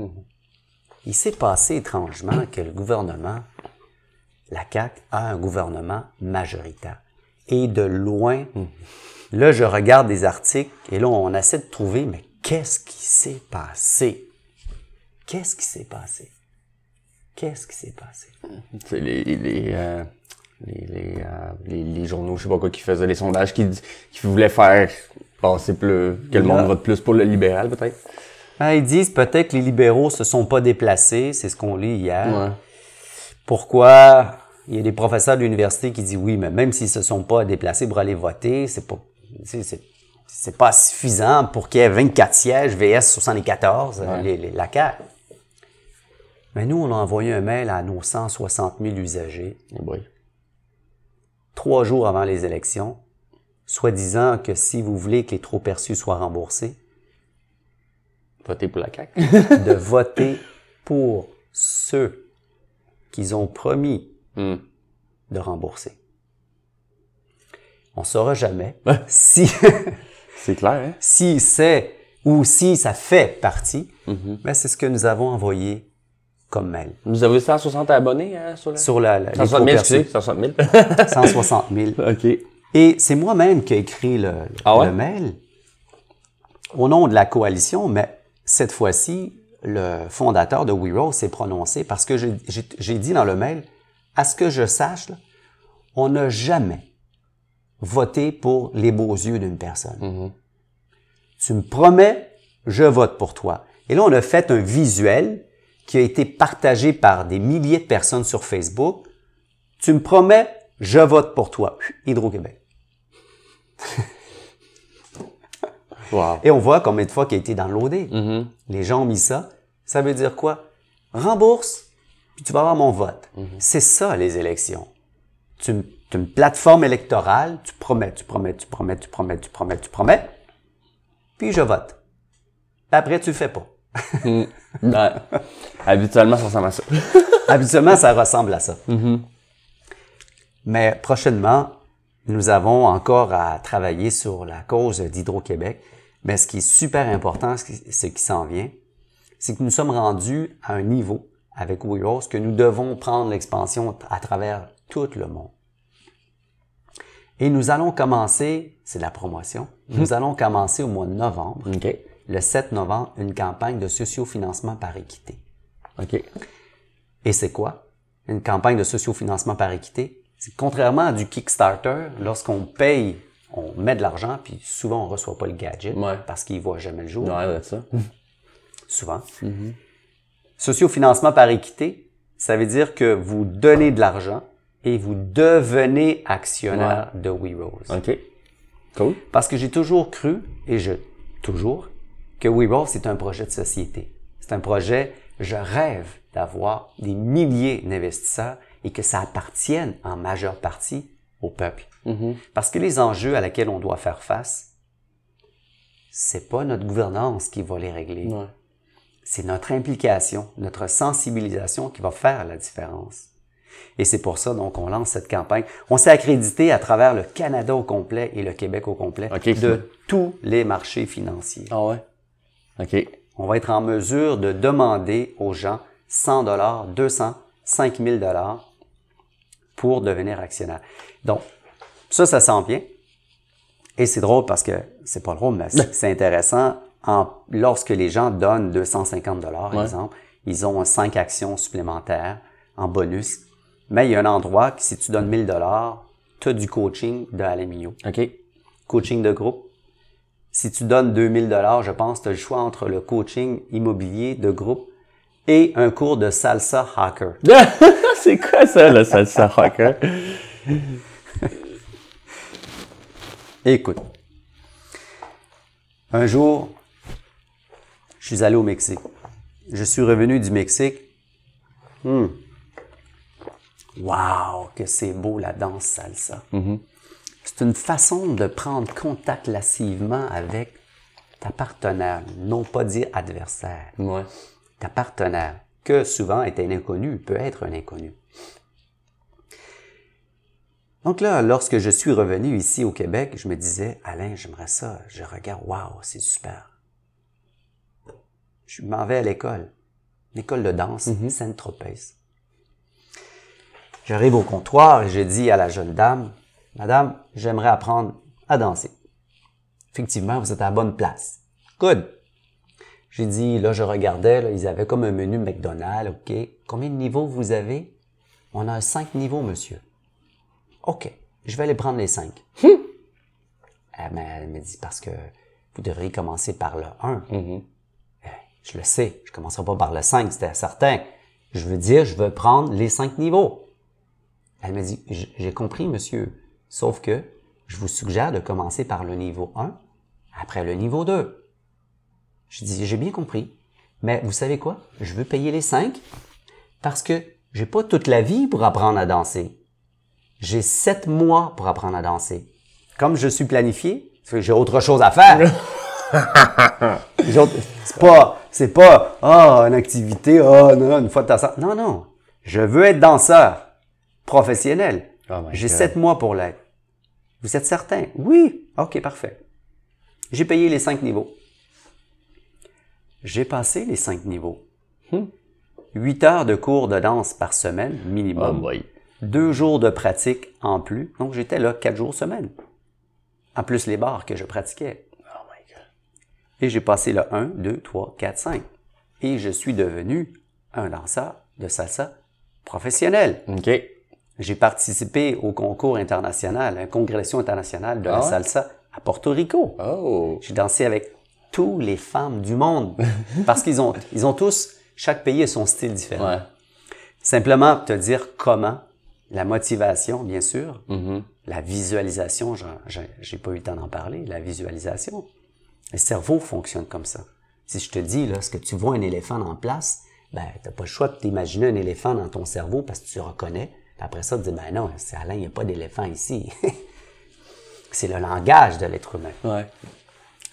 Il s'est passé étrangement que le gouvernement, la CAQ, a un gouvernement majoritaire. Et de loin, là, je regarde des articles et là, on essaie de trouver, mais qu'est-ce qui s'est passé? Qu'est-ce qui s'est passé? Qu'est-ce qui s'est passé? C'est les, les, euh, les, les, euh, les, les journaux, je sais pas quoi, qui faisaient les sondages, qui, qui voulaient faire passer plus, que le monde vote plus pour le libéral, peut-être. Ah, ils disent peut-être que les libéraux se sont pas déplacés, c'est ce qu'on lit hier. Ouais. Pourquoi? Il y a des professeurs de l'université qui disent oui, mais même s'ils se sont pas déplacés pour aller voter, c'est pas c'est c'est pas suffisant pour qu'il y ait 24 sièges VS 74 euh, les, les- la CAQ. Mais nous, on a envoyé un mail à nos 160 000 usagers Oh trois jours avant les élections, soi-disant que si vous voulez que les trop perçus soient remboursés, Voter pour la CAQ. de voter pour ceux qu'ils ont promis Hmm. de rembourser. On saura jamais si, C'est clair, hein? si c'est ou si ça fait partie, mais c'est ce que nous avons envoyé comme mail. Vous avez 160 abonnés hein, sur la... Sur la, la- les 160 000, trop-perçus. excusez, 160 000. 160 000. OK. Et c'est moi-même qui ai écrit le, Ah ouais? le mail au nom de la coalition, mais cette fois-ci, le fondateur de WeRoll s'est prononcé parce que j'ai- dit dans le mail, à ce que je sache, là, on n'a jamais voté pour les beaux yeux d'une personne. Tu me promets, je vote pour toi. Et là, on a fait un visuel qui a été partagé par des milliers de personnes sur Facebook. Tu me promets, je vote pour toi. Hydro-Québec. Wow. Et on voit combien de fois qu'il a été downloadé. Les gens ont mis ça. Ça veut dire quoi? Rembourse, puis tu vas avoir mon vote. C'est ça, les élections. Tu, une plateforme électorale, tu promets, tu promets, tu promets, tu promets, tu promets, tu promets, puis je vote. Puis après, tu le fais pas. Ouais. Habituellement, ça ressemble à ça. Habituellement, ça ressemble à ça. Mais prochainement, nous avons encore à travailler sur la cause d'Hydro-Québec. Mais ce qui est super important, ce qui, s'en vient, c'est que nous sommes rendus à un niveau avec WeRose que nous devons prendre l'expansion à travers tout le monde. Et nous allons commencer, c'est de la promotion, nous allons commencer au mois de novembre, OK. le 7 novembre, une campagne de sociofinancement par équité. OK. Et c'est quoi? Une campagne de sociofinancement par équité? C'est contrairement à du Kickstarter, lorsqu'on paye, on met de l'argent, puis souvent on reçoit pas le gadget Ouais. parce qu'il voit jamais le jour. Ouais, c'est ça. Souvent. Sociofinancement par équité, ça veut dire que vous donnez de l'argent et vous devenez actionnaire de WeRose. OK. Cool. Parce que j'ai toujours cru, et je toujours, que WeRoll, c'est un projet de société. C'est un projet, je rêve d'avoir des milliers d'investisseurs et que ça appartienne en majeure partie au peuple. Parce que les enjeux à laquelle on doit faire face, c'est pas notre gouvernance qui va les régler. Ouais. C'est notre implication, notre sensibilisation qui va faire la différence. Et c'est pour ça donc on lance cette campagne. On s'est accrédité à travers le Canada au complet et le Québec au complet de tous les marchés financiers. Ah ouais? OK. On va être en mesure de demander aux gens 100 dollars, 200, 5000 dollars pour devenir actionnaire. Donc, ça, ça sent bien. Et c'est drôle parce que c'est pas drôle, mais c'est intéressant. En, lorsque les gens donnent 250 dollars, Ouais. exemple, ils ont 5 actions supplémentaires en bonus. Mais il y a un endroit que si tu donnes 1000 dollars, tu as du coaching de Mignot OK. coaching de groupe. Si tu donnes 2000 dollars, je pense, tu as le choix entre le coaching immobilier de groupe et un cours de salsa hacker. c'est quoi ça, le salsa rocker? Écoute, un jour, je suis allé au Mexique. Je suis revenu du Mexique. Hmm. Wow, que c'est beau la danse salsa. C'est une façon de prendre contact lascivement avec ta partenaire, non pas dire adversaire. Ouais. ta partenaire, que souvent est un inconnu, peut être un inconnu. Donc là, lorsque je suis revenu ici au Québec, je me disais, Alain, j'aimerais ça. Je regarde, waouh, c'est super. Je m'en vais à l'école, l'école de danse, Saint-Tropez. J'arrive au comptoir et je dis à la jeune dame, Madame, j'aimerais apprendre à danser. Effectivement, vous êtes à la bonne place. Good. J'ai dit, là, je regardais, là, ils avaient comme un menu McDonald's, OK. Combien de niveaux vous avez? On a cinq niveaux, monsieur. OK, je vais aller prendre les cinq. elle, m'a- elle me dit, parce que vous devriez commencer par le 1. Je le sais, je commencerai pas par le 5, c'était certain. Je veux dire, je veux prendre les cinq niveaux. Elle me dit, j'ai compris, monsieur, sauf que je vous suggère de commencer par le niveau 1, après le niveau 2. Je dis, j'ai bien compris. Mais vous savez quoi? Je veux payer les cinq parce que j'ai pas toute la vie pour apprendre à danser. J'ai sept mois pour apprendre à danser. Comme je suis planifié, j'ai autre chose à faire. C'est pas, c'est pas, ah, une activité, ah, non, une fois de temps. Non, non. Je veux être danseur professionnel. Oh j'ai sept mois pour l'être. Vous êtes certain? Oui. OK, parfait. J'ai payé les cinq niveaux. J'ai passé les cinq niveaux. Huit heures de cours de danse par semaine, Oh minimum. boy. Deux jours de pratique en plus. Donc, j'étais là quatre jours semaine. En plus, les bars que je pratiquais. Oh my God. Et j'ai passé le 1, 2, 3, 4, 5. Et je suis devenu un danseur de salsa professionnel. OK. J'ai participé au concours international, une congrégation internationale de Ah la ouais? salsa à Porto Rico. Oh. J'ai dansé avec toutes les femmes du monde parce qu'ils ont, ils ont tous, chaque pays a son style différent. Ouais. Simplement te dire comment, la motivation, bien sûr, Mhm. la visualisation, j'ai pas eu le temps d'en parler, la visualisation. Le cerveau fonctionne comme ça. Si je te dis, là, ce que tu vois un éléphant en place, ben, t'as pas le choix de t'imaginer un éléphant dans ton cerveau parce que tu reconnais. Après ça, tu dis, ben non, c'est Alain, il n'y a pas d'éléphant ici. c'est le langage de l'être humain. Ouais.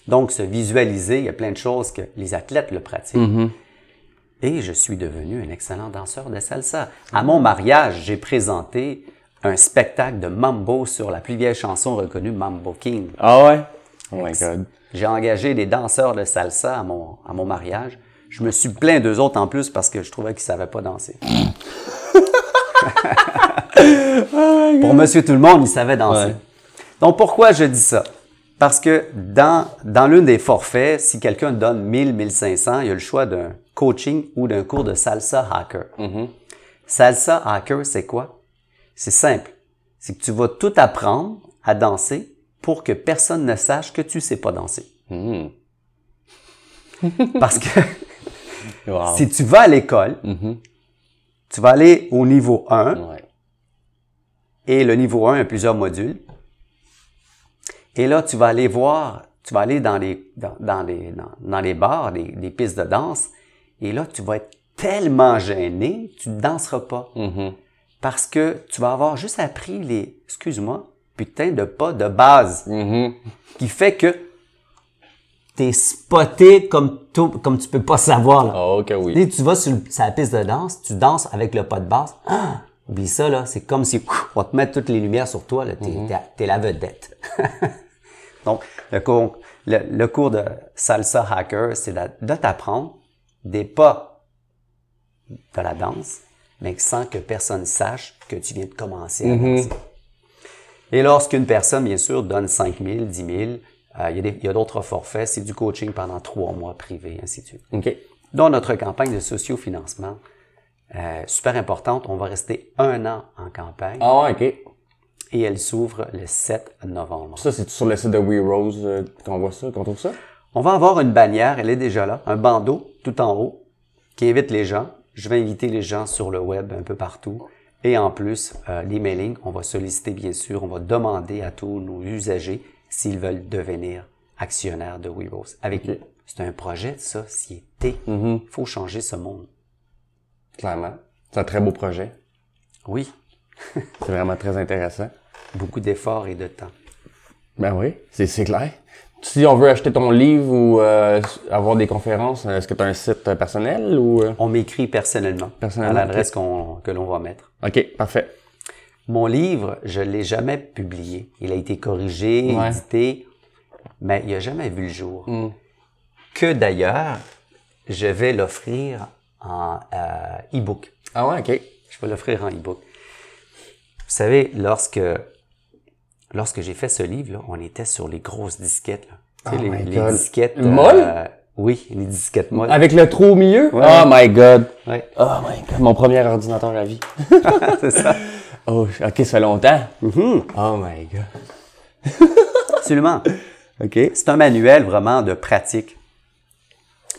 Donc, se visualiser, il y a plein de choses que les athlètes le pratiquent. Mm-hmm. Et je suis devenu un excellent danseur de salsa. À mon mariage, j'ai présenté un spectacle de mambo sur la plus vieille chanson reconnue, Mambo King. Ah ouais? Oh my God. J'ai engagé des danseurs de salsa à mon, à mon mariage. Je me suis plaint d'eux autres en plus parce que je trouvais qu'ils savaient pas danser. Pour Monsieur Tout le Monde, ils savaient danser. Ouais. Donc pourquoi je dis ça? Parce que dans, dans l'une des forfaits, si quelqu'un donne 1000, 1500, il y a le choix d'un coaching ou d'un cours de salsa hacker. Salsa hacker, c'est quoi? C'est simple. C'est que tu vas tout apprendre à danser pour que personne ne sache que tu sais pas danser. Hmm. Parce que Wow. si tu vas à l'école, tu vas aller au niveau 1 Ouais. et le niveau 1 a plusieurs modules. Et là, tu vas aller voir, tu vas aller dans les, dans, dans les, dans, dans les bars, des, des pistes de danse, et là, tu vas être tellement gêné, tu ne danseras pas. Mhm. Parce que tu vas avoir juste appris les, excuse-moi, putain de pas de base, Mhm. qui fait que t'es spoté comme tout, comme tu peux pas savoir, là. Oh, ok, oui. Que tu vas sur, sur la piste de danse, tu danses avec le pas de basse. Ah! Oublie ça, là. C'est comme si ouf, on te met toutes les lumières sur toi, là. T'es, t'es- t'es la vedette. Donc, le cours, le, le cours de salsa hacker, c'est de, t'apprendre des pas de la danse, mais sans que personne sache que tu viens de commencer à danser. Et lorsqu'une personne, bien sûr, donne 5 000, 10 000, euh, il y a des- il y a d'autres forfaits, c'est du coaching pendant trois mois privé, ainsi de suite. OK. Dans notre campagne de sociofinancement, euh, super importante, on va rester un an en campagne Ah OK. et elle s'ouvre le 7 novembre. Ça, c'est sur le site de We Rose euh, qu'on voit ça, qu'on trouve ça? On va avoir une bannière, elle est déjà là, un bandeau tout en haut qui invite les gens. Je vais inviter les gens sur le web un peu partout. Et en plus, euh, l'emailing, on va solliciter bien sûr, on va demander à tous nos usagers s'ils veulent devenir actionnaires de WeRose. Avec c'est un projet de société. Il faut changer ce monde. Clairement. C'est un très beau projet. Oui, C'est vraiment très intéressant. beaucoup d'efforts et de temps. Ben oui, c'est clair. Si on veut acheter ton livre ou euh, avoir des conférences, est-ce que tu as un site personnel ou... euh? On m'écrit personnellement, Personnellement, à l'adresse que l'on va mettre. OK, parfait. Mon livre, je l'ai jamais publié. Il a été corrigé, Ouais. édité, mais il a jamais vu le jour. Hmm. Que d'ailleurs, je vais l'offrir en euh, e-book. Ah ouais, OK. Je vais l'offrir en e-book. Vous savez, lorsque lorsque j'ai fait ce livre, là, on était sur les grosses disquettes. Là. Tu sais, Oh les, disquettes. Molles? oui, les disquettes molles. Avec le trou au milieu? Ouais. Oh my God. Ouais, Oh my God. Mon premier ordinateur à vie. c'est ça. Oh, OK, ça fait longtemps. Mhm. Oh my God. Absolument. OK. C'est un manuel vraiment de pratique.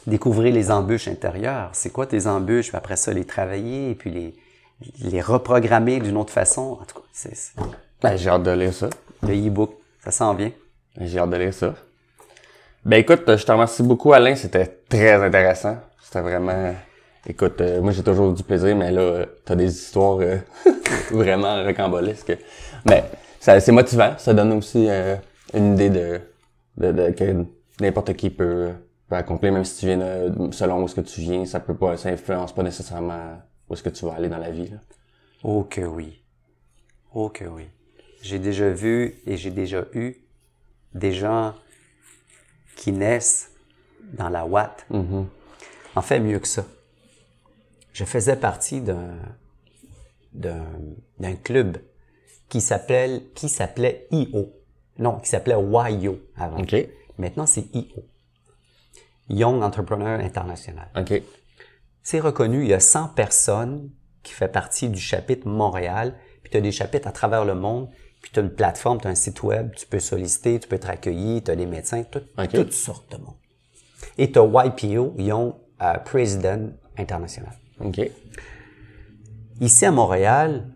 Découvrir les embûches intérieures. C'est quoi tes embûches? Puis après ça, les travailler et puis les, les reprogrammer d'une autre façon. En tout cas, c'est c'est- Ben, j'ai hâte de lire ça. le e-book. Ça s'en vient. J'ai hâte de lire ça. Ben écoute, je te remercie beaucoup Alain, c'était très intéressant. C'était vraiment... Écoute, euh, moi j'ai toujours du plaisir, mais là, euh, t'as des histoires euh, vraiment rocambolesques. Mais ça, c'est motivant, ça donne aussi une idée de, de, de que n'importe qui peut, peut accomplir, même si tu viens de- selon où est-ce que tu viens, ça peut pas, ça influence pas nécessairement où est-ce que tu vas aller dans la vie. là. Oh que oui. Oh que oui. J'ai déjà vu et j'ai déjà eu des gens qui naissent dans la Watt. En fait, mieux que ça. Je faisais partie d'un d'un d'un club qui s'appelait qui s'appelait IO. Non, qui s'appelait YO avant. OK. Maintenant, c'est IO. Young Entrepreneur International. OK. C'est reconnu, il y a 100 personnes qui fait partie du chapitre Montréal, puis tu as des chapitres à travers le monde, puis tu as une plateforme, tu as un site web, tu peux solliciter, tu peux être accueilli, tu as des médecins, tout- Ok. toutes sortes de monde. Et tu as YPO, ont euh, President International. OK. Ici à Montréal,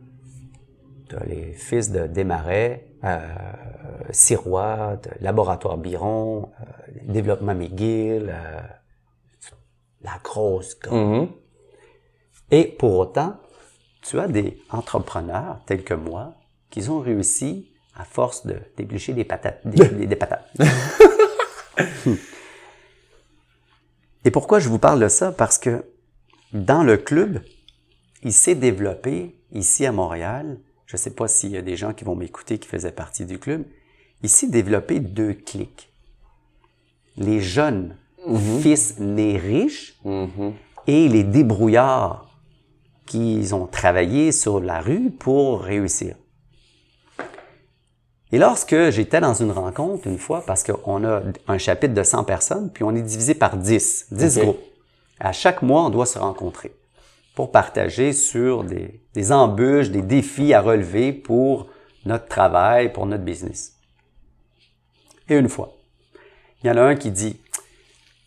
tu as les fils de Desmarais, euh, Sirois, Laboratoire Biron, euh, Développement McGill, euh, la grosse gomme. Mhm. Et pour autant, tu as des entrepreneurs tels que moi qui ont réussi à force de d'éplucher des patates, des, des- des patates. Et pourquoi je vous parle de ça? Parce que dans le club, il s'est développé ici à Montréal. Je ne sais pas s'il y a des gens qui vont m'écouter qui faisaient partie du club. Il s'est développé deux clics. Les jeunes fils nés riches Mhm. et les débrouillards qui ont travaillé sur la rue pour réussir. Et lorsque j'étais dans une rencontre une fois, parce qu'on a un chapitre de 100 personnes, puis on est divisé par 10, 10 Ok. groupes. À chaque mois, on doit se rencontrer pour partager sur des, des embûches, des défis à relever pour notre travail, pour notre business. Et une fois, il y en a un qui dit,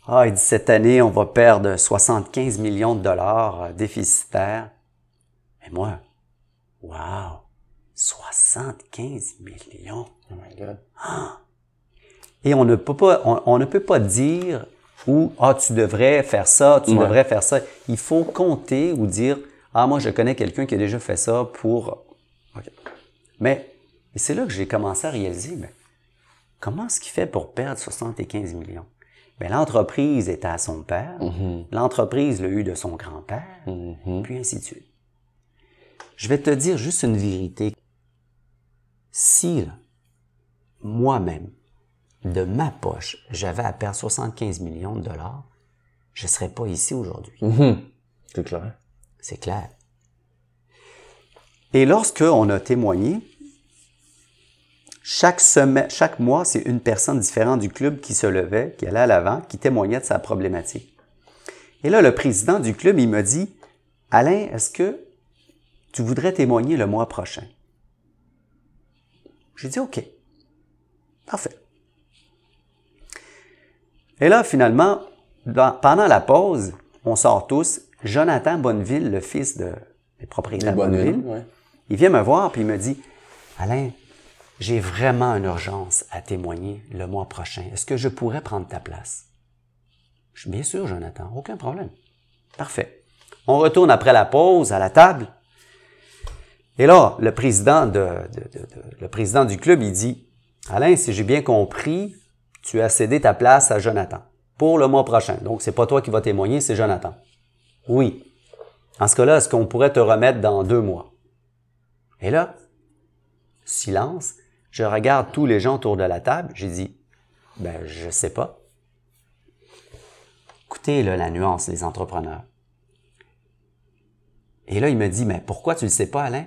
ah, il dit, cette année, on va perdre 75 millions de dollars euh, déficitaires. Et moi, wow, 75 millions. Oh my God. Et on ne peut pas, on, on ne peut pas dire ou ah tu devrais faire ça, tu Ouais. devrais faire ça. Il faut compter ou dire ah moi je connais quelqu'un qui a déjà fait ça pour. Ok. Mais et c'est là que j'ai commencé à réaliser mais comment est-ce qu'il fait pour perdre 75 millions? Ben, l'entreprise était à son père, l'entreprise l'a eu de son grand-père, puis ainsi de suite. Je vais te dire juste une vérité. Si, là, moi-même, de ma poche, j'avais à perdre 75 millions de dollars, je serais pas ici aujourd'hui. C'est clair. C'est clair. Et lorsqu'on a témoigné, chaque semaine, chaque mois, c'est une personne différente du club qui se levait, qui allait à l'avant, qui témoignait de sa problématique. Et là, le président du club, il m'a dit, Alain, est-ce que tu voudrais témoigner le mois prochain? J'ai dit, OK. Parfait. Et là, finalement, dans- pendant la pause, on sort tous. Jonathan Bonneville, le fils de, des propriétaires Bonneville, ouais. il vient me voir puis il me dit Alain, j'ai vraiment une urgence à témoigner le mois prochain. Est-ce que je pourrais prendre ta place? Je dis bien sûr, Jonathan, aucun problème. Parfait. On retourne après la pause à la table. Et là, le président, de, de- de- de- le président du club, il dit Alain, si j'ai bien compris, tu as cédé ta place à Jonathan pour le mois prochain. Donc, c'est pas toi qui vas témoigner, c'est Jonathan. Oui. En ce cas-là, est-ce qu'on pourrait te remettre dans deux mois? Et là, silence. Je regarde tous les gens autour de la table. J'ai dit, ben, je sais pas. Écoutez, là, la nuance des entrepreneurs. Et là, il me dit, mais pourquoi tu le sais pas, Alain?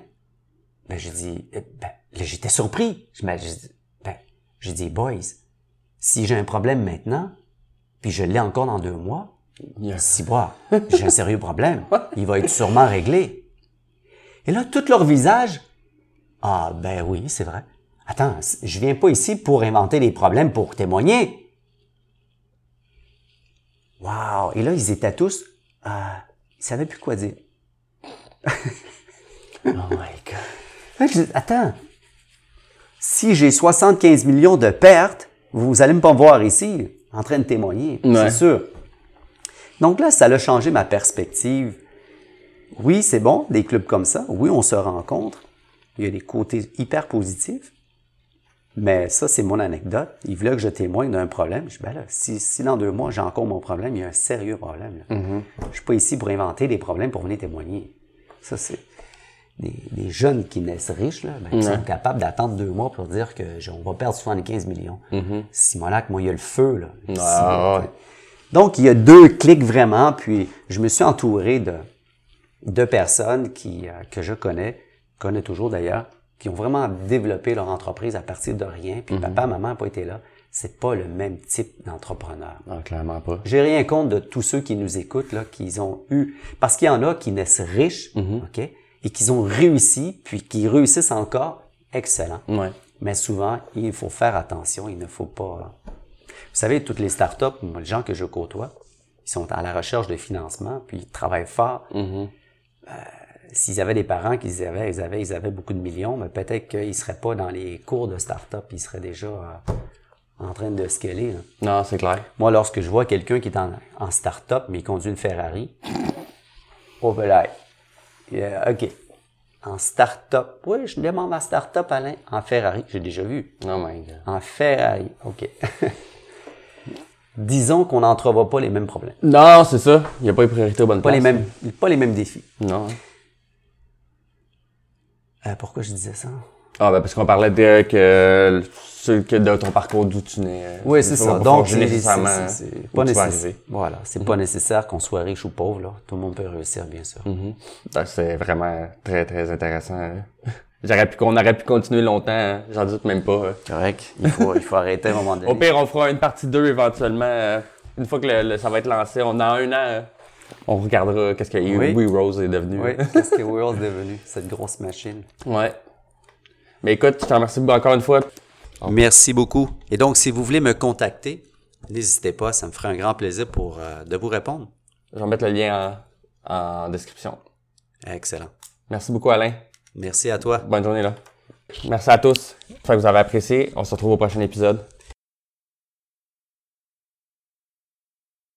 Ben, j'ai dit, eh, ben, j'étais surpris. Je me- j'ai dit, ben, dit, boys, si j'ai un problème maintenant, puis je l'ai encore dans deux mois, si bois, j'ai un sérieux problème. Il va être sûrement réglé. Et là, tout leur visage, ah ben oui, c'est vrai. Attends, je viens pas ici pour inventer des problèmes pour témoigner. Wow! Et là, ils étaient tous, ah, ils savaient plus quoi dire. Oh my god. Attends, si j'ai 75 millions de pertes, vous allez me pas me voir ici en train de témoigner, Ouais. c'est sûr. Donc là, ça a changé ma perspective. Oui, c'est bon, des clubs comme ça. Oui, on se rencontre. Il y a des côtés hyper positifs. Mais ça, c'est mon anecdote. Il voulait que je témoigne d'un problème. Je dis, ben là, si, si dans deux mois, j'ai encore mon problème, il y a un sérieux problème. là. Je suis pas ici pour inventer des problèmes pour venir témoigner. Ça, c'est des, des jeunes qui naissent riches, là, ben, qui sont capables d'attendre deux mois pour dire que on va perdre 75 millions. Simonac, moi, il y a le feu, là. Ah, ouais. donc, il y a deux clics vraiment, puis je me suis entouré de, de personnes qui, euh, que je connais, connais toujours d'ailleurs, qui ont vraiment développé leur entreprise à partir de rien, puis papa, maman n'ont pas été là. C'est pas le même type d'entrepreneur. Non, clairement pas. J'ai rien contre de tous ceux qui nous écoutent, là, qu'ils ont eu, parce qu'il y en a qui naissent riches, OK, et qu'ils ont réussi, puis qui réussissent encore, excellent. Ouais. Mais souvent, il faut faire attention, il ne faut pas... Vous savez, toutes les startups, les gens que je côtoie, ils sont à la recherche de financement, puis ils travaillent fort. Euh, S'ils avaient des parents qui avaient, ils avaient, ils avaient beaucoup de millions, mais peut-être qu'ils seraient pas dans les cours de start-up, ils seraient déjà euh, en train de scaler. là. Non, c'est clair. Moi, lorsque je vois quelqu'un qui est en, en start-up, mais il conduit une Ferrari, oh ben là, euh, OK. En start-up, oui, je demande ma start-up, Alain, en Ferrari, j'ai déjà vu. Oh my god. En Ferrari, OK. Disons qu'on n'entrevoit pas les mêmes problèmes. Non, c'est ça. Il n'y a pas les priorités aux bonnes Pas les mêmes, pas les mêmes défis. Non. Euh, pourquoi je disais ça? Ah, ben, parce qu'on parlait de, que, que de ton parcours d'où tu nais. euh, Oui, c'est ça. Donc, c'est pas nécessaire. Voilà, c'est pas nécessaire qu'on soit riche ou pauvre, là. Tout le monde peut réussir, bien sûr. Mhm. Ben, C'est vraiment très, très intéressant. hein. J'aurais pu, on aurait pu continuer longtemps, hein. j'en doute même pas. hein. Correct. Il faut, il faut arrêter à un moment donné. Au pire, on fera une partie 2 éventuellement. euh, Une fois que le, le- ça va être lancé, on, dans un an, on regardera qu'est-ce que Oui. We Rose est devenu. Oui, qu'est-ce que World est devenu, cette grosse machine? Ouais. Mais écoute, je te remercie encore une fois. Merci beaucoup. Et donc, si vous voulez me contacter, n'hésitez pas, ça me ferait un grand plaisir pour, euh, de vous répondre. Je vais mettre le lien en, en description. Excellent. Merci beaucoup, Alain. Merci à toi. Bonne journée, là. Merci à tous. J'espère que vous avez apprécié. On se retrouve au prochain épisode.